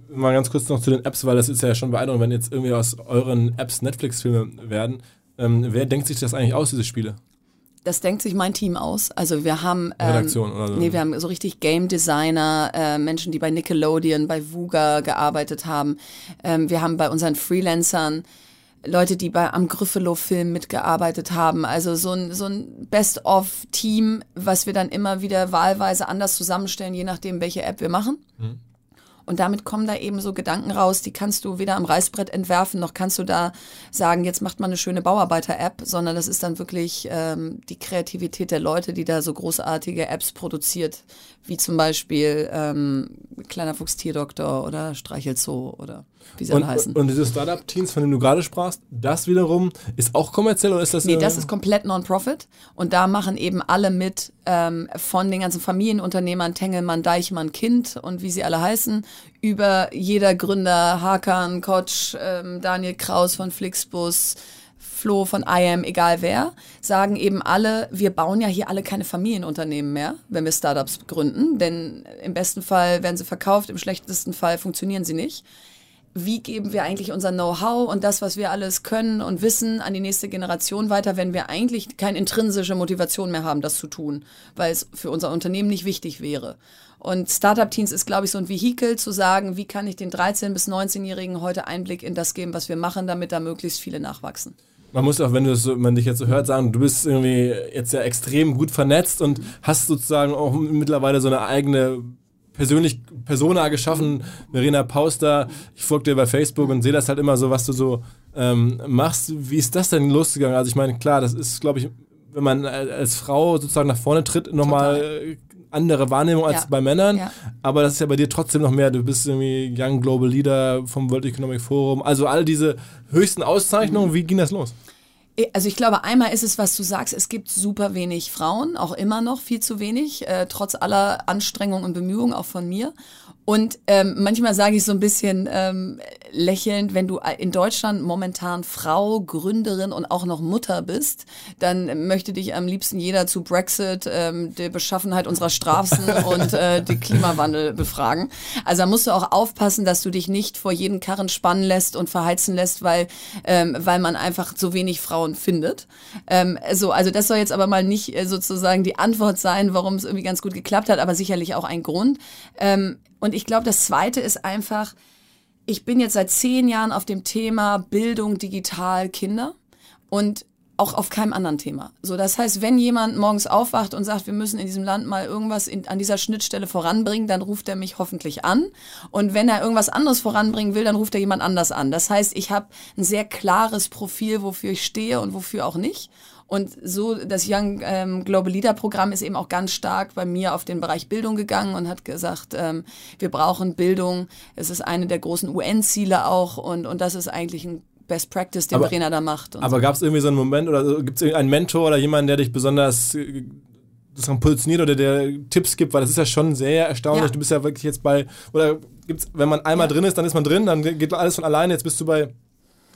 Mal ganz kurz noch zu den Apps, weil das ist ja schon beeindruckend, wenn jetzt irgendwie aus euren Apps Netflix-Filme werden. Ähm, wer denkt sich das eigentlich aus, diese Spiele? Das denkt sich mein Team aus. Also wir haben ähm, Redaktion oder so. Nee, wir haben so richtig Game Designer, äh, Menschen, die bei Nickelodeon, bei Vuga gearbeitet haben. Ähm, wir haben bei unseren Freelancern Leute, die bei am Gryffalo-Film mitgearbeitet haben. Also so ein, so ein Best-of-Team, was wir dann immer wieder wahlweise anders zusammenstellen, je nachdem, welche App wir machen. Und damit kommen da eben so Gedanken raus, die kannst du weder am Reißbrett entwerfen, noch kannst du da sagen, jetzt macht man eine schöne Bauarbeiter-App, sondern das ist dann wirklich ähm, die Kreativität der Leute, die da so großartige Apps produziert, wie zum Beispiel ähm, Kleiner Fuchs Tierdoktor oder Streichelzoo oder wie sie und, alle heißen. Und diese Startup-Teams, von denen du gerade sprachst, das wiederum ist auch kommerziell oder ist das? Nee, das ist komplett Non-Profit. Und da machen eben alle mit ähm, von den ganzen Familienunternehmern, Tengelmann, Deichmann, Kind und wie sie alle heißen, über jeder Gründer, Hakan, Kotsch, ähm, Daniel Kraus von Flixbus, Flo von IAM, egal wer, sagen eben alle, wir bauen ja hier alle keine Familienunternehmen mehr, wenn wir Startups gründen, denn im besten Fall werden sie verkauft, im schlechtesten Fall funktionieren sie nicht wie geben wir eigentlich unser Know-how und das, was wir alles können und wissen, an die nächste Generation weiter, wenn wir eigentlich keine intrinsische Motivation mehr haben, das zu tun, weil es für unser Unternehmen nicht wichtig wäre. Und Startup Teams ist, glaube ich, so ein Vehikel zu sagen, wie kann ich den 13- bis 19-Jährigen heute Einblick in das geben, was wir machen, damit da möglichst viele nachwachsen. Man muss auch, wenn du so, man dich jetzt so hört, sagen, du bist irgendwie jetzt ja extrem gut vernetzt und hast sozusagen auch mittlerweile so eine eigene persönlich Persona geschaffen, Verena Pauster. Ich folge dir bei Facebook und sehe das halt immer so, was du so ähm, machst. Wie ist das denn losgegangen? Also ich meine, klar, das ist, glaube ich, wenn man als Frau sozusagen nach vorne tritt, nochmal andere Wahrnehmung als Ja. bei Männern. Ja. Aber das ist ja bei dir trotzdem noch mehr. Du bist irgendwie Young Global Leader vom World Economic Forum. Also all diese höchsten Auszeichnungen, wie ging das los? Also ich glaube, einmal ist es, was du sagst, es gibt super wenig Frauen, auch immer noch viel zu wenig, äh, trotz aller Anstrengungen und Bemühungen, auch von mir. Und ähm, manchmal sage ich so ein bisschen ähm, lächelnd, wenn du in Deutschland momentan Frau, Gründerin und auch noch Mutter bist, dann möchte dich am liebsten jeder zu Brexit, ähm, der Beschaffenheit unserer Straßen und äh, den Klimawandel befragen. Also da musst du auch aufpassen, dass du dich nicht vor jeden Karren spannen lässt und verheizen lässt, weil, ähm, weil man einfach so wenig Frauen findet. Ähm, so, also das soll jetzt aber mal nicht äh, sozusagen die Antwort sein, warum es irgendwie ganz gut geklappt hat, aber sicherlich auch ein Grund. Ähm, und ich glaube, das Zweite ist einfach, ich bin jetzt seit zehn Jahren auf dem Thema Bildung digital Kinder und auch auf keinem anderen Thema. So, das heißt, wenn jemand morgens aufwacht und sagt, wir müssen in diesem Land mal irgendwas in, an dieser Schnittstelle voranbringen, dann ruft er mich hoffentlich an. Und wenn er irgendwas anderes voranbringen will, dann ruft er jemand anders an. Das heißt, ich habe ein sehr klares Profil, wofür ich stehe und wofür auch nicht. Und so das Young ähm, Global Leader Programm ist eben auch ganz stark bei mir auf den Bereich Bildung gegangen und hat gesagt, ähm, wir brauchen Bildung. Es ist eine der großen UN-Ziele auch und, und das ist eigentlich ein Best Practice, den Aber- Verena da macht. Aber gab es irgendwie so einen Moment oder gibt es einen Mentor oder jemanden, der dich besonders äh, sozusagen positioniert oder der Tipps gibt? Weil das ist ja schon sehr erstaunlich. Ja. Du bist ja wirklich jetzt bei, oder gibt's, wenn man einmal Ja. drin ist, dann ist man drin, dann geht alles von alleine. Jetzt bist du bei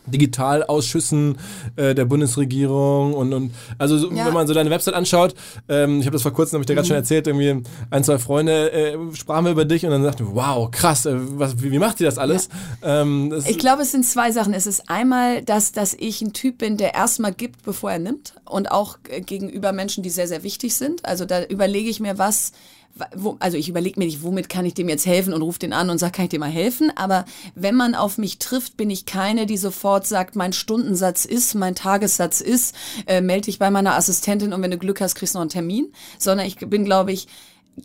Digitalausschüssen äh, der Bundesregierung und, und also so, Ja. wenn man so deine Website anschaut, ähm, ich habe das vor kurzem, habe ich dir gerade Mhm. schon erzählt, irgendwie ein, zwei Freunde äh, sprachen wir über dich und dann sagten, wow, krass, äh, was, wie, wie macht ihr das alles? Ähm, das, Ich glaube, es sind zwei Sachen. Es ist einmal, dass, dass ich ein Typ bin, der erstmal gibt, bevor er nimmt. Und auch äh, gegenüber Menschen, die sehr, sehr wichtig sind. Also da überlege ich mir, was. Wo, also ich überlege mir nicht, womit kann ich dem jetzt helfen und rufe den an und sage, kann ich dir mal helfen? Aber wenn man auf mich trifft, bin ich keine, die sofort sagt, mein Stundensatz ist, mein Tagessatz ist, äh, melde dich bei meiner Assistentin und wenn du Glück hast, kriegst du noch einen Termin. Sondern ich bin, glaube ich,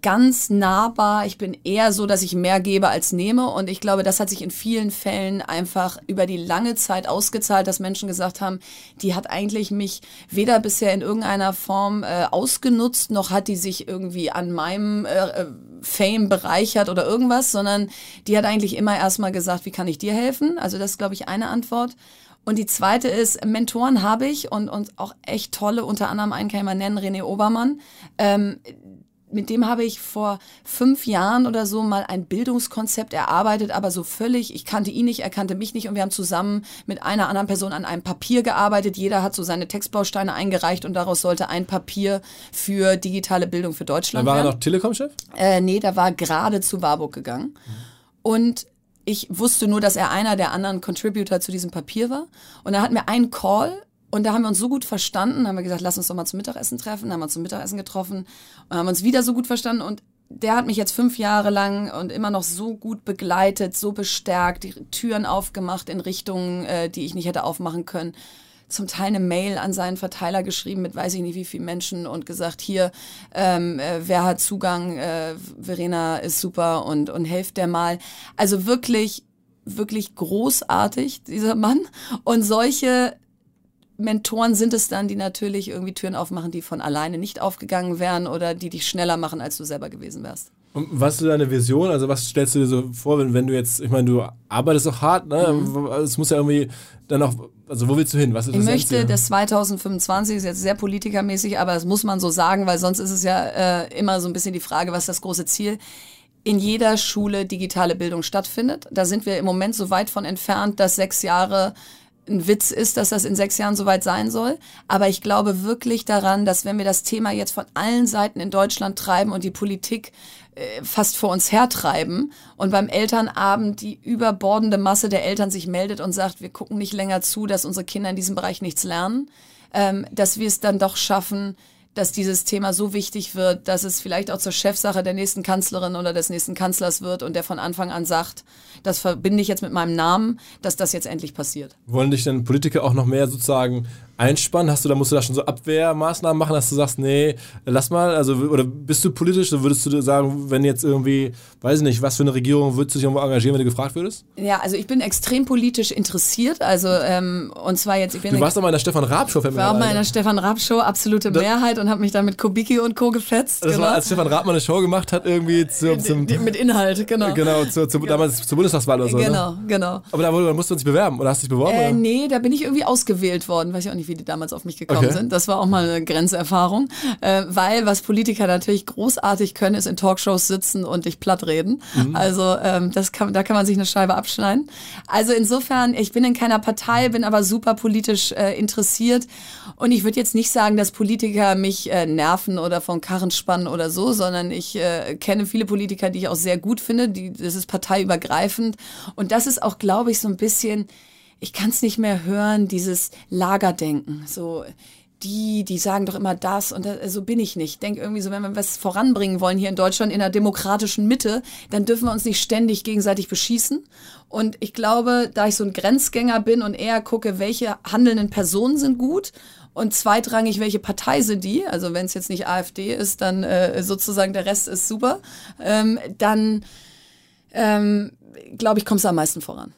ganz nahbar. Ich bin eher so, dass ich mehr gebe als nehme. Und ich glaube, das hat sich in vielen Fällen einfach über die lange Zeit ausgezahlt, dass Menschen gesagt haben, die hat eigentlich mich weder bisher in irgendeiner Form äh, ausgenutzt, noch hat die sich irgendwie an meinem äh, äh, Fame bereichert oder irgendwas, sondern die hat eigentlich immer erstmal gesagt, wie kann ich dir helfen? Also das ist, glaube ich, eine Antwort. Und die zweite ist, Mentoren habe ich und, und auch echt tolle, unter anderem einen kann ich mal nennen, René Obermann. Ähm, mit dem habe ich vor fünf Jahren oder so mal ein Bildungskonzept erarbeitet, aber so völlig, ich kannte ihn nicht, er kannte mich nicht und wir haben zusammen mit einer anderen Person an einem Papier gearbeitet. Jeder hat so seine Textbausteine eingereicht und daraus sollte ein Papier für digitale Bildung für dann Deutschland war er werden. noch Telekom-Chef? Äh, nee, da war gerade zu Warburg gegangen. Und ich wusste nur, dass er einer der anderen Contributor zu diesem Papier war. Und da hatten wir einen Call und da haben wir uns so gut verstanden, haben wir gesagt, lass uns doch mal zum Mittagessen treffen. Haben wir uns zum Mittagessen getroffen und haben uns wieder so gut verstanden. Und der hat mich jetzt fünf Jahre lang und immer noch so gut begleitet, so bestärkt, die Türen aufgemacht in Richtungen, äh, die ich nicht hätte aufmachen können zum Teil eine Mail an seinen Verteiler geschrieben mit weiß ich nicht wie vielen Menschen und gesagt, hier, ähm, äh, wer hat Zugang, äh, Verena ist super und, und helft der mal. Also wirklich, wirklich großartig, dieser Mann. Und solche Mentoren sind es dann, die natürlich irgendwie Türen aufmachen, die von alleine nicht aufgegangen wären oder die dich schneller machen, als du selber gewesen wärst. Und was ist deine Vision? Also was stellst du dir so vor, wenn, wenn du jetzt, ich meine, du arbeitest auch hart, ne? Mhm. Es muss ja irgendwie dann auch, also wo willst du hin? Was ist ich das möchte, dass 2025 ist jetzt sehr politikermäßig, aber das muss man so sagen, weil sonst ist es ja äh, immer so ein bisschen die Frage, was ist das große Ziel? in jeder Schule digitale Bildung stattfindet. Da sind wir im Moment so weit von entfernt, dass sechs Jahre ein Witz ist, dass das in sechs Jahren soweit sein soll. Aber ich glaube wirklich daran, dass wenn wir das Thema jetzt von allen Seiten in Deutschland treiben und die Politik äh, fast vor uns hertreiben und beim Elternabend die überbordende Masse der Eltern sich meldet und sagt, wir gucken nicht länger zu, dass unsere Kinder in diesem Bereich nichts lernen, ähm, dass wir es dann doch schaffen, dass dieses Thema so wichtig wird, dass es vielleicht auch zur Chefsache der nächsten Kanzlerin oder des nächsten Kanzlers wird und der von Anfang an sagt, das verbinde ich jetzt mit meinem Namen, dass das jetzt endlich passiert. Wollen dich denn Politiker auch noch mehr sozusagen einspannen? Hast du da musst du da schon so Abwehrmaßnahmen machen, dass du sagst, nee, lass mal, also oder bist du politisch, so würdest du sagen, wenn jetzt irgendwie, weiß ich nicht, was für eine Regierung würdest du dich irgendwo engagieren, wenn du gefragt würdest? Ja, also ich bin extrem politisch interessiert, also ähm, und zwar jetzt, ich bin Du warst doch mal in der Stefan Raab Show, Ich war auch mal in der Stefan Raab Show, absolute das, Mehrheit und habe mich da mit Kubicki und Co gefetzt. Das genau. war, als Stefan Raab mal eine Show gemacht hat irgendwie zum, zum mit Inhalt, genau. Genau, zu, zu, genau. damals zur Bundestagswahl oder so. Genau, ne? genau. Aber da, da musst du dich bewerben oder hast du dich beworben? Äh, nee, da bin ich irgendwie ausgewählt worden, weiß ich auch nicht, wie die damals auf mich gekommen okay. sind. Das war auch mal eine Grenzerfahrung. Äh, weil was Politiker natürlich großartig können, ist in Talkshows sitzen und dich plattreden. Mhm. Also ähm, das kann, da kann man sich eine Scheibe abschneiden. Also insofern, ich bin in keiner Partei, bin aber super politisch äh, interessiert. Und ich würde jetzt nicht sagen, dass Politiker mich äh, nerven oder von Karren spannen oder so, sondern ich äh, kenne viele Politiker, die ich auch sehr gut finde. Die, das ist parteiübergreifend. Und das ist auch, glaube ich, so ein bisschen ich kann es nicht mehr hören, dieses Lagerdenken. So, die, die sagen doch immer das und das, so bin ich nicht. Ich denke irgendwie so, wenn wir was voranbringen wollen hier in Deutschland in einer demokratischen Mitte, dann dürfen wir uns nicht ständig gegenseitig beschießen. Und ich glaube, da ich so ein Grenzgänger bin und eher gucke, welche handelnden Personen sind gut und zweitrangig, welche Partei sind die, also wenn es jetzt nicht AfD ist, dann äh, sozusagen der Rest ist super, ähm, dann ähm, glaube ich, kommst du am meisten voran.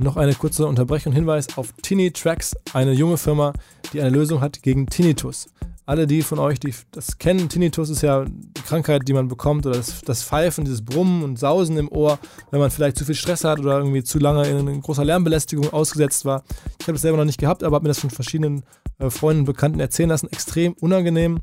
Noch eine kurze Unterbrechung. Hinweis auf Tini Tracks, eine junge Firma, die eine Lösung hat gegen Tinnitus. Alle die von euch, die das kennen, Tinnitus ist ja die Krankheit, die man bekommt, oder das, das Pfeifen, dieses Brummen und Sausen im Ohr, wenn man vielleicht zu viel Stress hat oder irgendwie zu lange in, großer Lärmbelästigung ausgesetzt war. Ich habe das selber noch nicht gehabt, aber habe mir das von verschiedenen äh, Freunden und Bekannten erzählen lassen. Extrem unangenehm.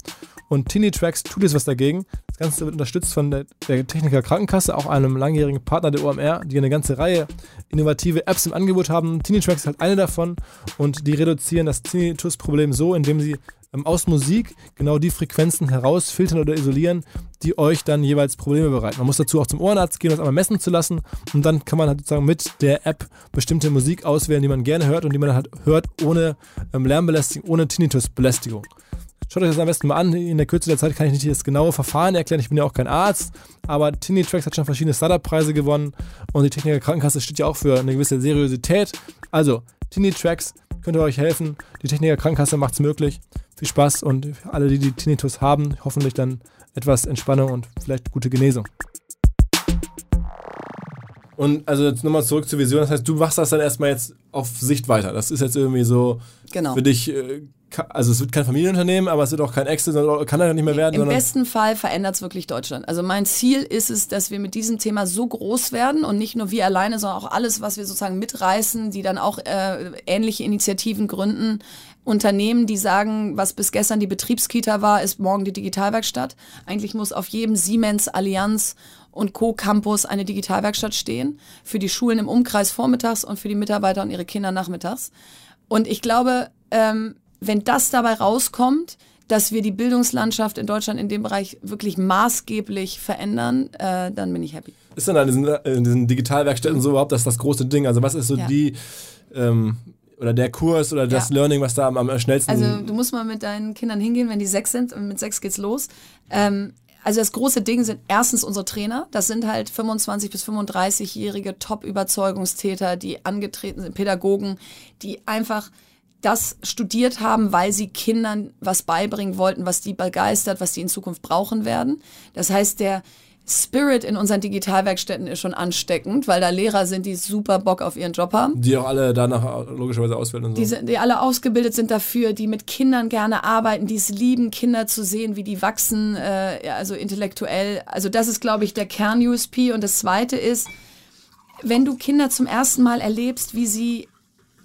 Und Tini Tracks tut jetzt was dagegen. Das Ganze wird unterstützt von der, der Techniker Krankenkasse, auch einem langjährigen Partner der OMR, die eine ganze Reihe innovative Apps im Angebot haben. Tini Tracks ist halt eine davon und die reduzieren das Tinnitus-Problem so, indem sie aus Musik genau die Frequenzen herausfiltern oder isolieren, die euch dann jeweils Probleme bereiten. Man muss dazu auch zum Ohrenarzt gehen, das einmal messen zu lassen und dann kann man halt sozusagen mit der App bestimmte Musik auswählen, die man gerne hört und die man halt hört ohne ähm, Lärmbelästigung, ohne Tinnitusbelästigung. Schaut euch das am besten mal an. In der Kürze der Zeit kann ich nicht das genaue Verfahren erklären. Ich bin ja auch kein Arzt. Aber Tracks hat schon verschiedene Startup-Preise gewonnen. Und die Techniker Krankenkasse steht ja auch für eine gewisse Seriosität. Also, Tracks könnte euch helfen. Die Techniker Krankenkasse macht es möglich. Viel Spaß und für alle, die die Tinnitus haben, hoffentlich dann etwas Entspannung und vielleicht gute Genesung. Und also jetzt nochmal zurück zur Vision. Das heißt, du machst das dann erstmal jetzt auf Sicht weiter. Das ist jetzt irgendwie so genau. für dich äh, also es wird kein Familienunternehmen, aber es wird auch kein Exit, kann er ja nicht mehr werden. Im besten Fall verändert es wirklich Deutschland. Also mein Ziel ist es, dass wir mit diesem Thema so groß werden und nicht nur wir alleine, sondern auch alles, was wir sozusagen mitreißen, die dann auch äh, ähnliche Initiativen gründen. Unternehmen, die sagen, was bis gestern die Betriebskita war, ist morgen die Digitalwerkstatt. Eigentlich muss auf jedem Siemens, Allianz und Co. Campus eine Digitalwerkstatt stehen. Für die Schulen im Umkreis vormittags und für die Mitarbeiter und ihre Kinder nachmittags. Und ich glaube, ähm, wenn das dabei rauskommt, dass wir die Bildungslandschaft in Deutschland in dem Bereich wirklich maßgeblich verändern, äh, dann bin ich happy. Ist denn an diesen, in diesen Digitalwerkstätten so überhaupt das, das große Ding? Also was ist so ja. die ähm, oder der Kurs oder das ja. Learning, was da am, am schnellsten... Also du musst mal mit deinen Kindern hingehen, wenn die sechs sind und mit sechs geht's los. Ähm, Also das große Ding sind erstens unsere Trainer. Das sind halt 25 bis 35-jährige Top-Überzeugungstäter, die angetreten sind, Pädagogen, die einfach das studiert haben, weil sie Kindern was beibringen wollten, was die begeistert, was die in Zukunft brauchen werden. Das heißt, der Spirit in unseren Digitalwerkstätten ist schon ansteckend, weil da Lehrer sind, die super Bock auf ihren Job haben. Die auch alle danach logischerweise auswählen und so. Die, sind, die alle ausgebildet sind dafür, die mit Kindern gerne arbeiten, die es lieben, Kinder zu sehen, wie die wachsen, äh, also intellektuell. Also das ist, glaube ich, der Kern-USP. Und das Zweite ist, wenn du Kinder zum ersten Mal erlebst, wie sie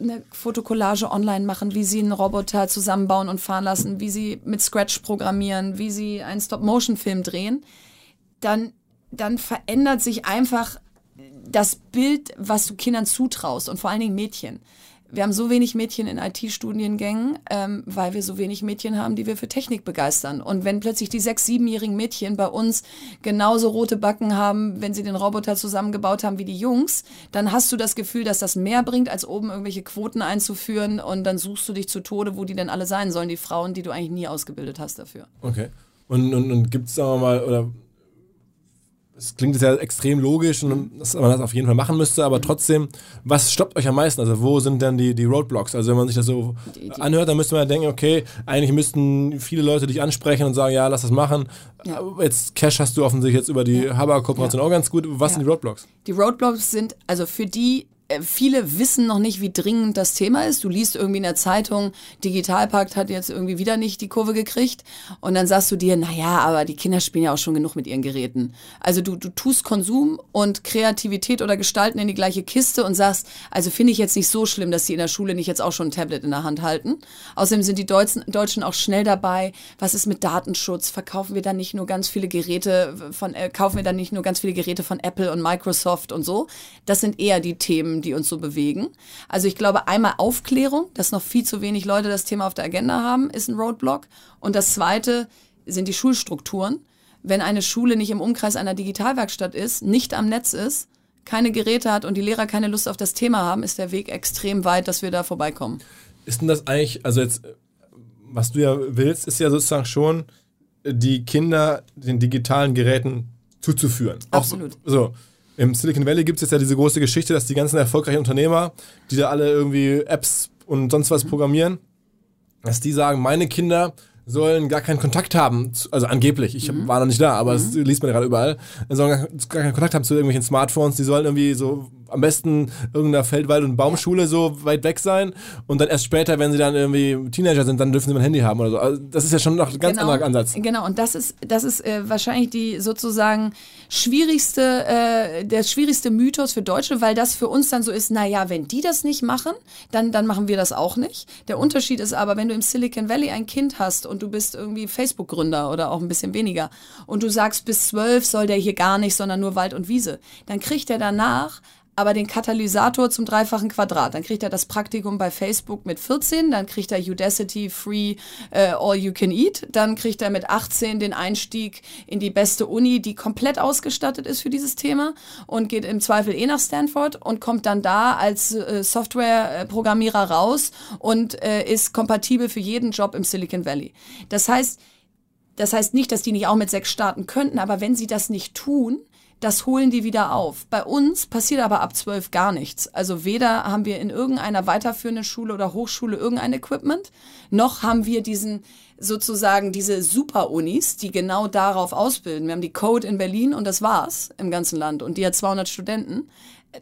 eine Fotokollage online machen, wie sie einen Roboter zusammenbauen und fahren lassen, wie sie mit Scratch programmieren, wie sie einen Stop-Motion-Film drehen, dann, dann verändert sich einfach das Bild, was du Kindern zutraust und vor allen Dingen Mädchen. Wir haben so wenig Mädchen in IT-Studiengängen, ähm, weil wir so wenig Mädchen haben, die wir für Technik begeistern. Und wenn plötzlich die sechs, siebenjährigen Mädchen bei uns genauso rote Backen haben, wenn sie den Roboter zusammengebaut haben wie die Jungs, dann hast du das Gefühl, dass das mehr bringt, als oben irgendwelche Quoten einzuführen. Und dann suchst du dich zu Tode, wo die denn alle sein sollen, die Frauen, die du eigentlich nie ausgebildet hast dafür. Okay. Und, und, und gibt es, wir mal, oder es klingt ja extrem logisch und dass man das auf jeden Fall machen müsste, aber trotzdem, was stoppt euch am meisten? Also wo sind denn die, die Roadblocks? Also wenn man sich das so die, die anhört, dann müsste man ja denken, okay, eigentlich müssten viele Leute dich ansprechen und sagen, ja, lass das machen. Ja. Jetzt Cash hast du offensichtlich jetzt über die ja. Haber-Kooperation ja. auch ganz gut. Was sind die Roadblocks? Die Roadblocks sind also für die viele wissen noch nicht, wie dringend das Thema ist. Du liest irgendwie in der Zeitung, Digitalpakt hat jetzt irgendwie wieder nicht die Kurve gekriegt. Und dann sagst du dir, naja, aber die Kinder spielen ja auch schon genug mit ihren Geräten. Also du, du tust Konsum und Kreativität oder Gestalten in die gleiche Kiste und sagst, also finde ich jetzt nicht so schlimm, dass sie in der Schule nicht jetzt auch schon ein Tablet in der Hand halten. Außerdem sind die Deutschen, Deutschen auch schnell dabei. Was ist mit Datenschutz? Verkaufen wir dann nicht nur ganz viele Geräte von, äh, kaufen wir dann nicht nur ganz viele Geräte von Apple und Microsoft und so? Das sind eher die Themen, die uns so bewegen. Also ich glaube, einmal Aufklärung, dass noch viel zu wenig Leute das Thema auf der Agenda haben, ist ein Roadblock. Und das zweite sind die Schulstrukturen. Wenn eine Schule nicht im Umkreis einer Digitalwerkstatt ist, nicht am Netz ist, keine Geräte hat und die Lehrer keine Lust auf das Thema haben, ist der Weg extrem weit, dass wir da vorbeikommen. Ist denn das eigentlich, also jetzt, was du ja willst, ist ja sozusagen schon, die Kinder den digitalen Geräten zuzuführen. Absolut. Auch, so. Im Silicon Valley gibt es jetzt ja diese große Geschichte, dass die ganzen erfolgreichen Unternehmer, die da alle irgendwie Apps und sonst was programmieren, dass die sagen, meine Kinder sollen gar keinen Kontakt haben, zu, also angeblich, ich mhm. war noch nicht da, aber mhm. das liest man gerade überall, sollen gar, gar keinen Kontakt haben zu irgendwelchen Smartphones, die sollen irgendwie so am besten irgendeiner Feldwald- und Baumschule so weit weg sein und dann erst später, wenn sie dann irgendwie Teenager sind, dann dürfen sie ein Handy haben oder so. Also das ist ja schon noch ein ganz genau, anderer Ansatz. Genau, und das ist, das ist äh, wahrscheinlich die sozusagen schwierigste, äh, der schwierigste Mythos für Deutsche, weil das für uns dann so ist, naja, wenn die das nicht machen, dann, dann machen wir das auch nicht. Der Unterschied ist aber, wenn du im Silicon Valley ein Kind hast und du bist irgendwie Facebook-Gründer oder auch ein bisschen weniger und du sagst, bis zwölf soll der hier gar nicht, sondern nur Wald und Wiese, dann kriegt er danach aber den Katalysator zum dreifachen Quadrat. Dann kriegt er das Praktikum bei Facebook mit 14, dann kriegt er Udacity Free äh, All You Can Eat, dann kriegt er mit 18 den Einstieg in die beste Uni, die komplett ausgestattet ist für dieses Thema und geht im Zweifel eh nach Stanford und kommt dann da als äh, Softwareprogrammierer raus und äh, ist kompatibel für jeden Job im Silicon Valley. Das heißt, das heißt nicht, dass die nicht auch mit sechs starten könnten, aber wenn sie das nicht tun, das holen die wieder auf. Bei uns passiert aber ab zwölf gar nichts. Also weder haben wir in irgendeiner weiterführenden Schule oder Hochschule irgendein Equipment, noch haben wir diesen sozusagen diese Super-Unis, die genau darauf ausbilden. Wir haben die Code in Berlin und das war's im ganzen Land und die hat 200 Studenten.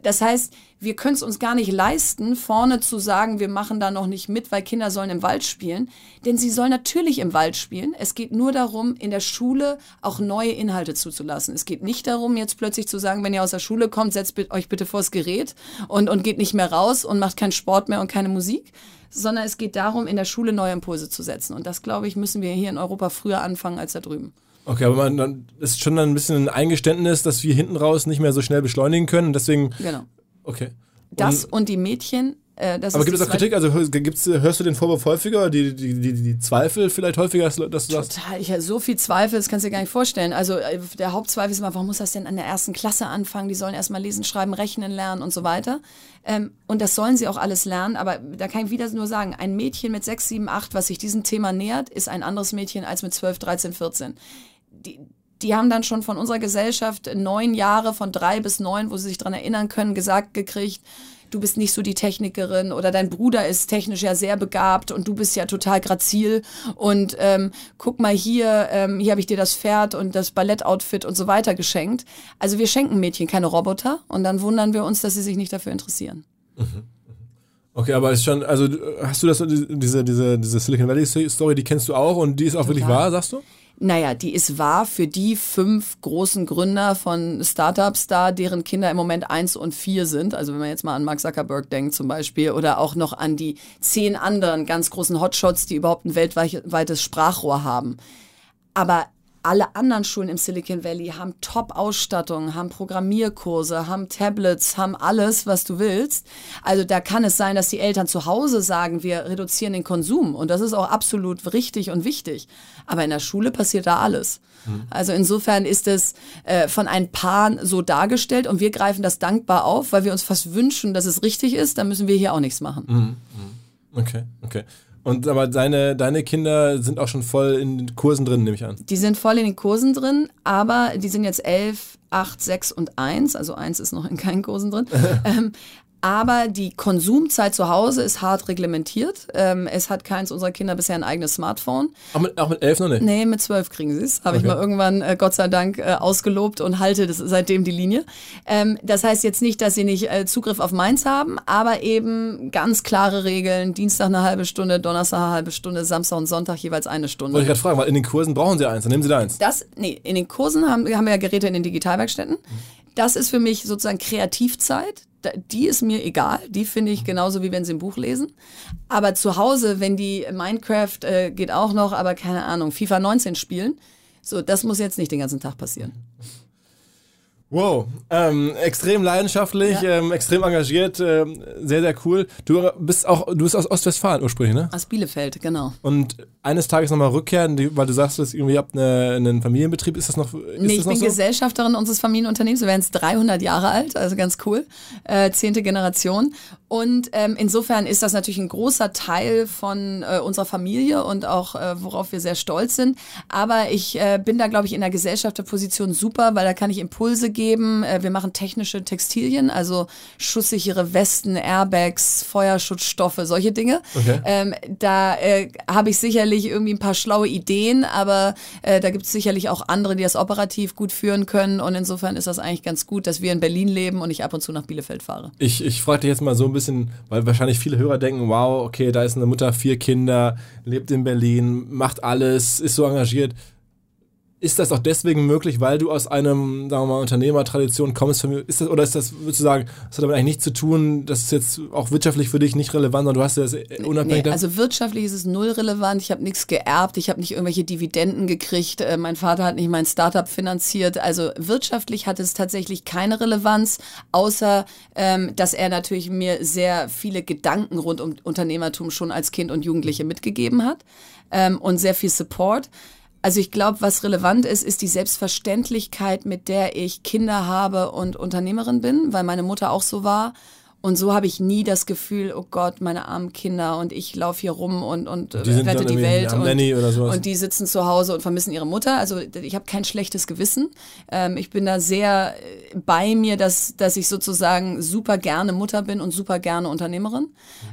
Das heißt, wir können es uns gar nicht leisten, vorne zu sagen, wir machen da noch nicht mit, weil Kinder sollen im Wald spielen. Denn sie sollen natürlich im Wald spielen. Es geht nur darum, in der Schule auch neue Inhalte zuzulassen. Es geht nicht darum, jetzt plötzlich zu sagen, wenn ihr aus der Schule kommt, setzt euch bitte vors Gerät und, und geht nicht mehr raus und macht keinen Sport mehr und keine Musik. Sondern es geht darum, in der Schule neue Impulse zu setzen. Und das, glaube ich, müssen wir hier in Europa früher anfangen als da drüben. Okay, aber man dann ist schon dann ein bisschen ein Eingeständnis, dass wir hinten raus nicht mehr so schnell beschleunigen können. Deswegen. Genau. Okay. Das und, und die Mädchen. Äh, aber gibt es auch Kritik? Also gibt's, hörst du den Vorwurf häufiger, die, die, die, die Zweifel vielleicht häufiger, dass du sagst? Total, ich habe so viel Zweifel, das kannst du dir gar nicht vorstellen. Also äh, der Hauptzweifel ist immer, warum muss das denn an der ersten Klasse anfangen? Die sollen erstmal lesen, schreiben, rechnen lernen und so weiter. Ähm, und das sollen sie auch alles lernen, aber da kann ich wieder nur sagen, ein Mädchen mit 6, 7, 8, was sich diesem Thema nähert, ist ein anderes Mädchen als mit 12, 13, 14 die, die haben dann schon von unserer Gesellschaft neun Jahre, von drei bis neun, wo sie sich dran erinnern können, gesagt gekriegt, du bist nicht so die Technikerin oder dein Bruder ist technisch ja sehr begabt und du bist ja total grazil und ähm, guck mal hier, ähm, hier habe ich dir das Pferd und das Ballettoutfit und so weiter geschenkt. Also wir schenken Mädchen keine Roboter und dann wundern wir uns, dass sie sich nicht dafür interessieren. Mhm. Okay, aber ist schon, also hast du das, diese, diese, diese Silicon Valley Story, die kennst du auch und die ist auch Total. wirklich wahr, sagst du? Naja, die ist wahr für die fünf großen Gründer von Startups da, deren Kinder im Moment eins und vier sind. Also wenn man jetzt mal an Mark Zuckerberg denkt zum Beispiel oder auch noch an die zehn anderen ganz großen Hotshots, die überhaupt ein weltweites Sprachrohr haben. Aber alle anderen Schulen im Silicon Valley haben Top-Ausstattung, haben Programmierkurse, haben Tablets, haben alles, was du willst. Also da kann es sein, dass die Eltern zu Hause sagen, wir reduzieren den Konsum. Und das ist auch absolut richtig und wichtig. Aber in der Schule passiert da alles. Mhm. Also insofern ist es äh, von ein paar so dargestellt und wir greifen das dankbar auf, weil wir uns fast wünschen, dass es richtig ist. Da müssen wir hier auch nichts machen. Mhm. mhm. Okay, okay. Und aber deine, deine Kinder sind auch schon voll in den Kursen drin, nehme ich an. Die sind voll in den Kursen drin, aber die sind jetzt elf, acht, sechs und eins. Also eins ist noch in keinen Kursen drin. ähm, aber die Konsumzeit zu Hause ist hart reglementiert. Ähm, es hat keins unserer Kinder bisher ein eigenes Smartphone. Auch mit, auch mit elf noch nicht? Nee, mit zwölf kriegen sie es. Habe okay. ich mal irgendwann, äh, Gott sei Dank, äh, ausgelobt und halte das seitdem die Linie. Ähm, das heißt jetzt nicht, dass sie nicht äh, Zugriff auf meins haben, aber eben ganz klare Regeln. Dienstag eine halbe Stunde, Donnerstag eine halbe Stunde, Samstag und Sonntag jeweils eine Stunde. Wollte ich gerade fragen, weil in den Kursen brauchen sie eins, dann nehmen sie da eins. Das, nee, in den Kursen haben, haben wir ja Geräte in den Digitalwerkstätten. Das ist für mich sozusagen Kreativzeit die ist mir egal. Die finde ich genauso wie wenn sie ein Buch lesen. Aber zu Hause, wenn die Minecraft äh, geht auch noch, aber keine Ahnung, FIFA 19 spielen, so, das muss jetzt nicht den ganzen Tag passieren. Wow, ähm, extrem leidenschaftlich, ja. ähm, extrem engagiert, ähm, sehr, sehr cool. Du bist auch, du bist aus Ostwestfalen ursprünglich, ne? Aus Bielefeld, genau. Und eines Tages nochmal rückkehren, weil du sagst, dass irgendwie habt eine, einen Familienbetrieb, ist das noch ist Nee, ich bin so? Gesellschafterin unseres Familienunternehmens, wir werden jetzt 300 Jahre alt, also ganz cool, äh, zehnte Generation. Und ähm, insofern ist das natürlich ein großer Teil von äh, unserer Familie und auch äh, worauf wir sehr stolz sind. Aber ich äh, bin da, glaube ich, in der Gesellschafterposition super, weil da kann ich Impulse geben. Äh, wir machen technische Textilien, also schusssichere Westen, Airbags, Feuerschutzstoffe, solche Dinge. Okay. Ähm, da äh, habe ich sicherlich irgendwie ein paar schlaue Ideen, aber äh, da gibt es sicherlich auch andere, die das operativ gut führen können. Und insofern ist das eigentlich ganz gut, dass wir in Berlin leben und ich ab und zu nach Bielefeld fahre. Ich, ich frage dich jetzt mal so ein bisschen bisschen, weil wahrscheinlich viele Hörer denken, wow, okay, da ist eine Mutter, vier Kinder, lebt in Berlin, macht alles, ist so engagiert ist das auch deswegen möglich, weil du aus einem, sagen wir mal, Unternehmertradition kommst? Ist das, oder ist das, würdest du sagen, das hat damit eigentlich nichts zu tun, das ist jetzt auch wirtschaftlich für dich nicht relevant, sondern du hast das unabhängig nee, Also wirtschaftlich ist es null relevant, ich habe nichts geerbt, ich habe nicht irgendwelche Dividenden gekriegt, äh, mein Vater hat nicht mein Startup finanziert. Also wirtschaftlich hat es tatsächlich keine Relevanz, außer ähm, dass er natürlich mir sehr viele Gedanken rund um Unternehmertum schon als Kind und Jugendliche mitgegeben hat ähm, und sehr viel Support. Also ich glaube, was relevant ist, ist die Selbstverständlichkeit, mit der ich Kinder habe und Unternehmerin bin, weil meine Mutter auch so war. Und so habe ich nie das Gefühl, oh Gott, meine armen Kinder und ich laufe hier rum und, und die rette die Welt. Und, und, die sitzen zu Hause und vermissen ihre Mutter. Also ich habe kein schlechtes Gewissen. Ähm, ich bin da sehr äh, bei mir, dass, dass ich sozusagen super gerne Mutter bin und super gerne Unternehmerin. Mhm.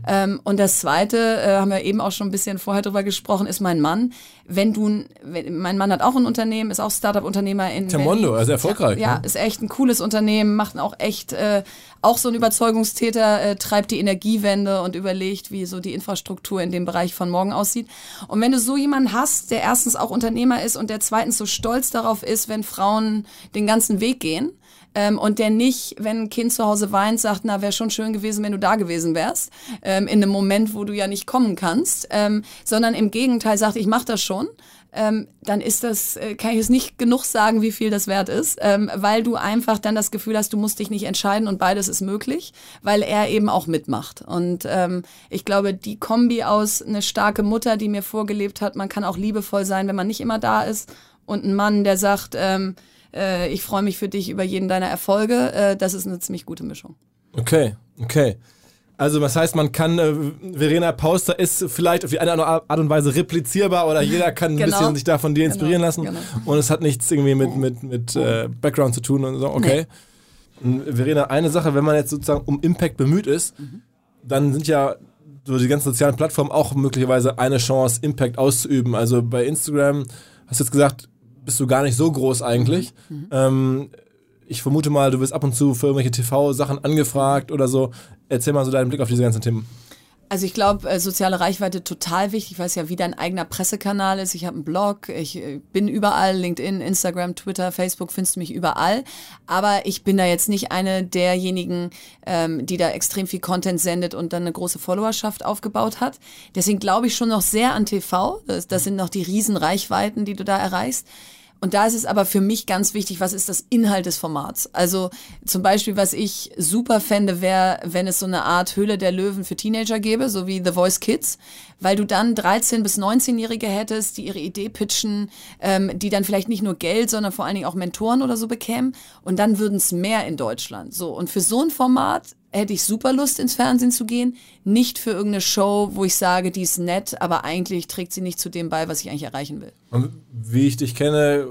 Ähm, und das Zweite, äh, haben wir eben auch schon ein bisschen vorher drüber gesprochen, ist mein Mann. Wenn du, wenn, mein Mann hat auch ein Unternehmen, ist auch Startup-Unternehmer in Termondo, also erfolgreich. Ja, ne? ist echt ein cooles Unternehmen, macht auch echt äh, auch so ein Überzeugungstäter, äh, treibt die Energiewende und überlegt, wie so die Infrastruktur in dem Bereich von morgen aussieht. Und wenn du so jemanden hast, der erstens auch Unternehmer ist und der zweitens so stolz darauf ist, wenn Frauen den ganzen Weg gehen, ähm, und der nicht, wenn ein Kind zu Hause weint, sagt, na, wäre schon schön gewesen, wenn du da gewesen wärst, ähm, in einem Moment, wo du ja nicht kommen kannst, ähm, sondern im Gegenteil sagt, ich mache das schon ähm, dann ist das, äh, kann ich es nicht genug sagen, wie viel das wert ist, ähm, weil du einfach dann das Gefühl hast, du musst dich nicht entscheiden und beides ist möglich, weil er eben auch mitmacht. Und ähm, ich glaube, die Kombi aus eine starke Mutter, die mir vorgelebt hat, man kann auch liebevoll sein, wenn man nicht immer da ist, und ein Mann, der sagt, ähm, äh, ich freue mich für dich über jeden deiner Erfolge, äh, das ist eine ziemlich gute Mischung. Okay, okay. Also das heißt, man kann, äh, Verena Pauster ist vielleicht auf eine andere Art und Weise replizierbar oder jeder kann ein Genau. bisschen sich da von dir inspirieren Genau, lassen. genau. Und es hat nichts irgendwie mit, mit, mit äh, Background zu tun und so, okay. Und Verena, eine Sache, wenn man jetzt sozusagen um Impact bemüht ist, Mhm. dann sind ja so die ganzen sozialen Plattformen auch möglicherweise eine Chance, Impact auszuüben. Also bei Instagram, hast du jetzt gesagt, bist du gar nicht so groß eigentlich. Mhm. Ähm, ich vermute mal, du wirst ab und zu für irgendwelche TV-Sachen angefragt oder so. Erzähl mal so deinen Blick auf diese ganzen Themen. Also ich glaube, äh, soziale Reichweite total wichtig, weil es ja wie dein eigener Pressekanal ist. Ich habe einen Blog, ich äh, bin überall, LinkedIn, Instagram, Twitter, Facebook, findest du mich überall. Aber ich bin da jetzt nicht eine derjenigen, ähm, die da extrem viel Content sendet und dann eine große Followerschaft aufgebaut hat. Deswegen glaube ich schon noch sehr an TV. Das, das sind noch die riesen Reichweiten, die du da erreichst. Und da ist es aber für mich ganz wichtig, was ist das Inhalt des Formats? Also zum Beispiel, was ich super fände, wäre, wenn es so eine Art Höhle der Löwen für Teenager gäbe, so wie The Voice Kids, weil du dann 13- bis 19-Jährige hättest, die ihre Idee pitchen, ähm, die dann vielleicht nicht nur Geld, sondern vor allen Dingen auch Mentoren oder so bekämen. Und dann würden es mehr in Deutschland. So. Und für so ein Format hätte ich super Lust, ins Fernsehen zu gehen. Nicht für irgendeine Show, wo ich sage, die ist nett, aber eigentlich trägt sie nicht zu dem bei, was ich eigentlich erreichen will. Und wie ich dich kenne,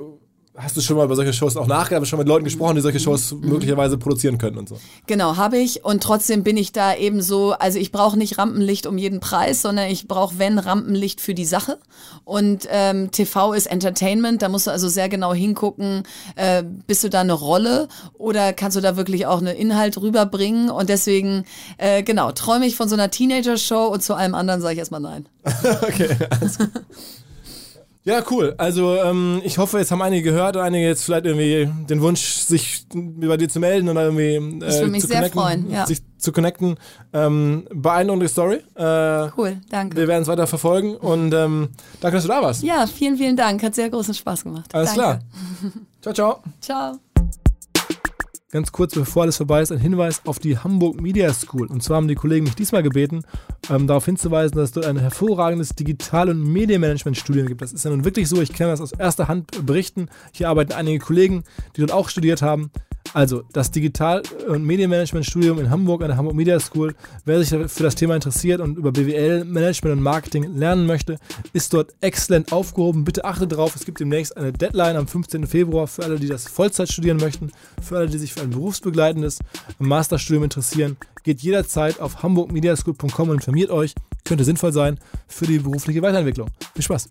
hast du schon mal über solche Shows auch nachgedacht, schon mit Leuten gesprochen, die solche Shows möglicherweise produzieren können und so. Genau, habe ich. Und trotzdem bin ich da eben so, also ich brauche nicht Rampenlicht um jeden Preis, sondern ich brauche, wenn, Rampenlicht für die Sache. Und ähm, TV ist Entertainment, da musst du also sehr genau hingucken, äh, bist du da eine Rolle oder kannst du da wirklich auch einen Inhalt rüberbringen? Und deswegen, äh, genau, träume ich von so einer Teenager-Show und zu allem anderen sage ich erstmal nein. Okay, alles gut. Ja, cool. Also ähm, ich hoffe, jetzt haben einige gehört und einige jetzt vielleicht irgendwie den Wunsch, sich bei dir zu melden oder irgendwie äh, Ich würde mich zu sehr connecten, freuen, ja. sich zu connecten. Ähm, beeindruckende Story. Äh, Cool, danke. wir werden es weiter verfolgen und ähm, danke, dass du da warst. Ja, vielen, vielen Dank. Hat sehr großen Spaß gemacht. Alles danke. klar. Ciao, ciao. Ciao. Ganz kurz, bevor alles vorbei ist, ein Hinweis auf die Hamburg Media School. Und zwar haben die Kollegen mich diesmal gebeten, ähm, darauf hinzuweisen, dass es dort ein hervorragendes Digital- und Medienmanagement-Studium gibt. Das ist ja nun wirklich so, ich kann das aus erster Hand berichten. Hier arbeiten einige Kollegen, die dort auch studiert haben. Also, das Digital- und Medienmanagement-Studium in Hamburg an der Hamburg Media School. Wer sich für das Thema interessiert und über BWL, Management und Marketing lernen möchte, ist dort exzellent aufgehoben. Bitte achtet darauf, es gibt demnächst eine Deadline am 15. Februar für alle, die das Vollzeit studieren möchten, für alle, die sich für ein berufsbegleitendes Masterstudium interessieren. Geht jederzeit auf hamburgmediaschool.com und informiert euch. Könnte sinnvoll sein für die berufliche Weiterentwicklung. Viel Spaß!